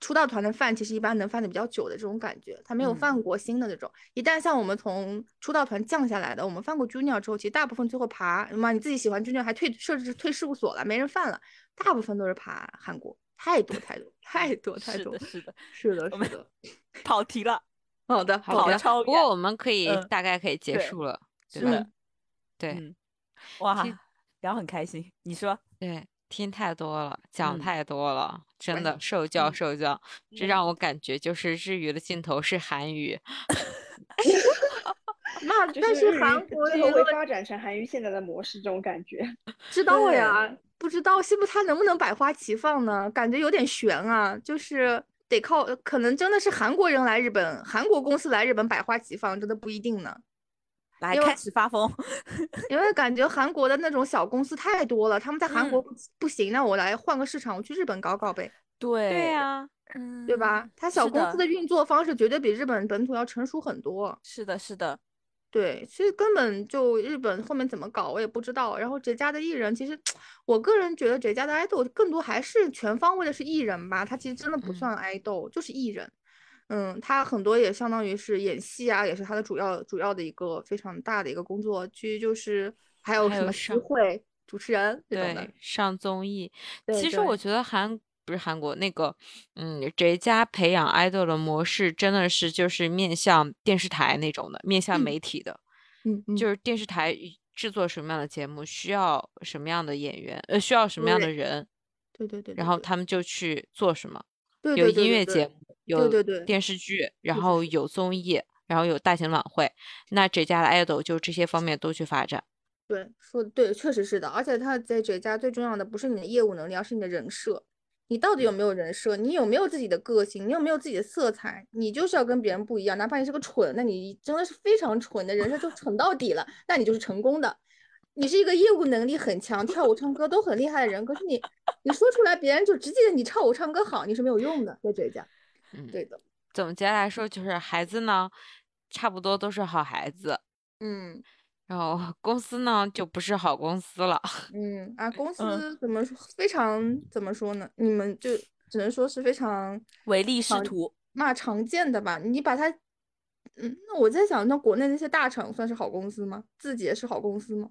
Speaker 1: 出道团的饭，其实一般能饭的比较久的这种感觉，他没有
Speaker 3: 嗯
Speaker 1: 犯过新的这种。一旦像我们从出道团降下来的，我们犯过 Junior 之后，其实大部分最后爬，妈你自己喜欢 Junior 还退设置退事务所了，没人犯了，大部分都是爬韩国，太多太多太多太多
Speaker 3: 是的，，是的，
Speaker 1: 是的，
Speaker 3: 我们
Speaker 1: 是的。
Speaker 3: 跑题了。
Speaker 1: 好的，
Speaker 2: 好的，
Speaker 3: 超
Speaker 2: 不过我们可以
Speaker 3: 嗯
Speaker 2: 大概可以结束了，对
Speaker 3: 是
Speaker 2: 吧？
Speaker 1: 的
Speaker 2: 对
Speaker 3: 嗯，哇
Speaker 2: 其，
Speaker 3: 聊很开心。你说，
Speaker 2: 对，听太多了，讲
Speaker 3: 嗯
Speaker 2: 太多了，真的受教
Speaker 1: 嗯
Speaker 2: 受教。这
Speaker 3: 嗯
Speaker 2: 让我感觉就是日语的尽头是韩语。
Speaker 1: 那但是韩国
Speaker 4: 最后会发展成韩语现在的模式，这种感觉。
Speaker 1: 知道呀，不知道是不是它能不能百花齐放呢？感觉有点悬啊，就是得靠，可能真的是韩国人来日本，韩国公司来日本百花齐放，真的不一定呢。
Speaker 3: 来开始发疯。
Speaker 1: 因为感觉韩国的那种小公司太多了，他们在韩国不行，那我来换个市场，我去日本搞搞呗，
Speaker 3: 对
Speaker 2: 对呀、
Speaker 3: 嗯，
Speaker 1: 对吧？他小公司的运作方式绝对比日本本土要成熟很多。
Speaker 3: 是的，是的，
Speaker 1: 对，其实根本就日本后面怎么搞我也不知道。然后这家的艺人，其实 我个人觉得这家的爱豆更多还是全方位的是艺人吧，他其实真的不
Speaker 2: 嗯
Speaker 1: 算爱豆，就是艺人。嗯，他很多也相当于是演戏啊，也是他的主要主要的一个非常大的一个工作，其实就是还有什么机
Speaker 2: 还有上
Speaker 1: 会主持人
Speaker 2: 对，。上综艺。
Speaker 1: 对
Speaker 2: 其实我觉得韩不是韩国那个，嗯，这家培养 idol 的模式真的是就是面向电视台那种的，面向
Speaker 1: 嗯
Speaker 2: 媒体的，
Speaker 1: 嗯嗯，
Speaker 2: 就是电视台制作什么样的节目，需要什么样的演员，呃，需要什么样的
Speaker 1: 对
Speaker 2: 人，
Speaker 1: 对对对，
Speaker 2: 然后他们就去做什么。
Speaker 1: 对
Speaker 2: 有
Speaker 1: 对对对对
Speaker 2: 音乐节目，有
Speaker 1: 对对
Speaker 2: 电视剧，然后有综艺，然后有大型晚会。那这家的 idol 就这些方面都去发展。
Speaker 1: 对，说的对，确实是的。而且他在这家最重要的不是你的业务能力，而是你的人设。你到底有没有人设？你有没有自己的个性？你有没有自己的色彩？你就是要跟别人不一样，哪怕你是个蠢，那你真的是非常蠢的人设就蠢到底了，那你就是成功的。你是一个业务能力很强、跳舞、唱歌都很厉害的人，可是你你说出来，别人就只记得你跳舞、唱歌好，你是没有用的，在这家。
Speaker 2: 嗯，
Speaker 1: 对的，
Speaker 2: 总结来说就是孩子呢，差不多都是好孩子，
Speaker 1: 嗯
Speaker 2: 然后公司呢就不是好公司了。
Speaker 1: 嗯啊，公
Speaker 3: 嗯
Speaker 1: 司怎么说？非常怎么说呢？你们就只能说是非常
Speaker 3: 唯利是图。
Speaker 1: 那常见的吧。你把它，嗯，那我在想，那国内那些大厂算是好公司吗？字节是好公司吗？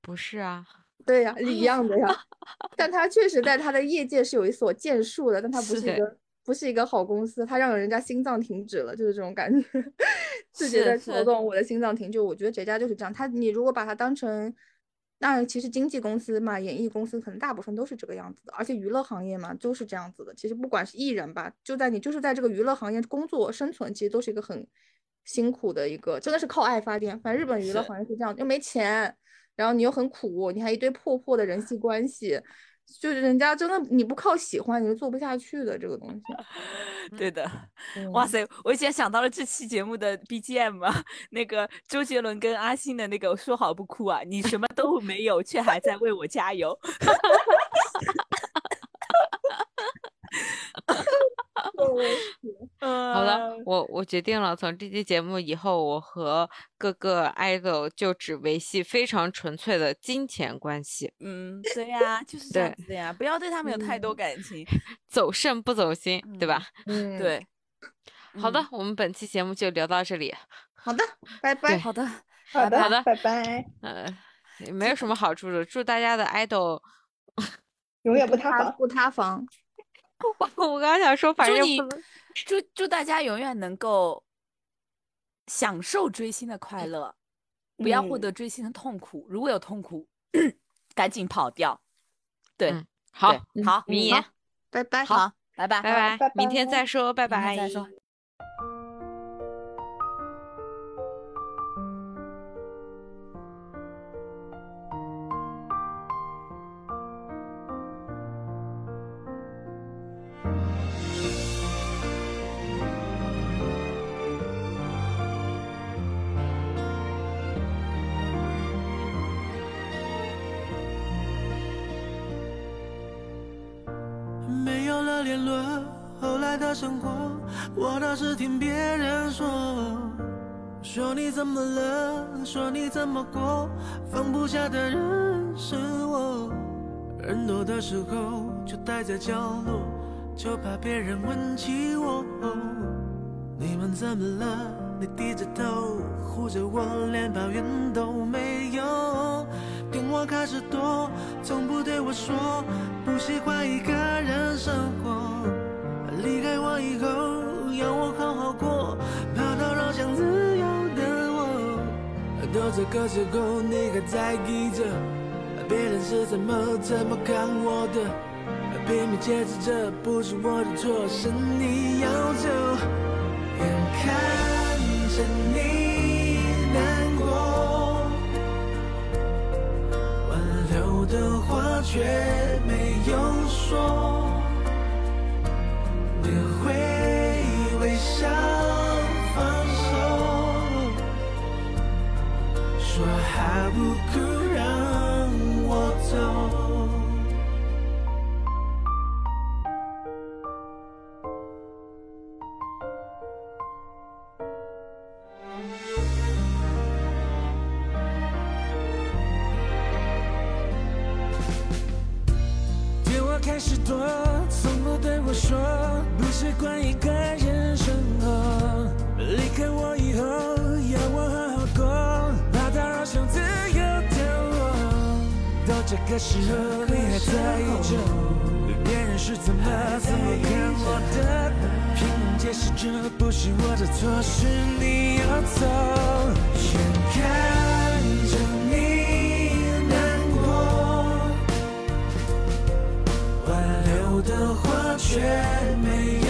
Speaker 2: 不是啊，
Speaker 1: 对呀，一样的呀。但它确实在它的业界是有一所建树的，但它不
Speaker 2: 是
Speaker 1: 一个不是一个好公司，它让人家心脏停止了，就是这种感觉。字节
Speaker 3: 是
Speaker 1: 在撬
Speaker 3: 是
Speaker 1: 动我的心脏停，就我觉得这家就是这样。他你如果把它当成，那其实经纪公司嘛，演艺公司可能大部分都是这个样子的，而且娱乐行业嘛都是这样子的。其实不管是艺人吧，就在你就是在这个娱乐行业工作生存，其实都是一个很辛苦的一个，真的是靠爱发电。反正日本娱乐行业是这样，又没钱，然后你又很苦，你还一堆破破的人际关系，就是人家真的你不靠喜欢，你是做不下去的这个东西。
Speaker 3: 对的，哇
Speaker 1: 嗯
Speaker 3: 塞！我竟然想到了这期节目的 BGM 啊，那个周杰伦跟阿信的那个“说好不哭啊”，你什么都没有，却还在为我加油。
Speaker 2: 好
Speaker 3: 好
Speaker 2: 了，我我决定了，从这期节目以后，我和各个 idol 就只维系非常纯粹的金钱关系，
Speaker 3: 嗯，对呀，就是这样
Speaker 2: 对
Speaker 3: 子的呀，不要对他们有太多
Speaker 1: 嗯
Speaker 3: 感情。
Speaker 2: 走肾不走心，对吧？
Speaker 1: 嗯，，
Speaker 3: 对，
Speaker 2: 好的
Speaker 3: 嗯，，
Speaker 2: 我们本期节目就聊到这里。
Speaker 1: 好的，拜拜。
Speaker 3: 好的，
Speaker 4: 好的，
Speaker 2: 好的
Speaker 4: 拜拜，
Speaker 2: 呃，也 没有什么好处的，祝大家的 idol，
Speaker 4: 永远不塌房。
Speaker 1: 不塌房。
Speaker 2: 我刚刚想说，反正不能
Speaker 3: 祝祝大家永远能够享受追星的快乐，不要获
Speaker 4: 嗯
Speaker 3: 得追星的痛苦。如果有痛苦，赶紧跑掉。对，
Speaker 2: 嗯好，
Speaker 3: 对好，
Speaker 2: 明言，
Speaker 1: 拜拜。
Speaker 3: 好，拜拜，
Speaker 2: 拜拜，
Speaker 4: 拜
Speaker 2: 明天再说，拜
Speaker 3: 明天
Speaker 2: 拜，
Speaker 3: 再说。
Speaker 6: 是听别人说，说你怎么了，说你怎么过，放不下的人是我。人多的时候就待在角落，就怕别人问起我。你们怎么了？你低着头护着我，连抱怨都没有。电话开始多，从不对我说不喜欢一个人生活。离开我以后，要我好好过怕打扰想自由的我。都这个时候你还在意着？别人是怎么怎么看我的？拼命解释着不是我的错是你要走。眼看着你难过挽留的话却没有说是关一个人生活。离开我以后，要我好好过，怕打扰想自由的我。到这个时候，你还在意着别人是怎么怎么看我的？拼命解释这不是我的错，是你要走。眼看着你难过，挽留的话却没有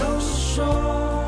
Speaker 6: 说。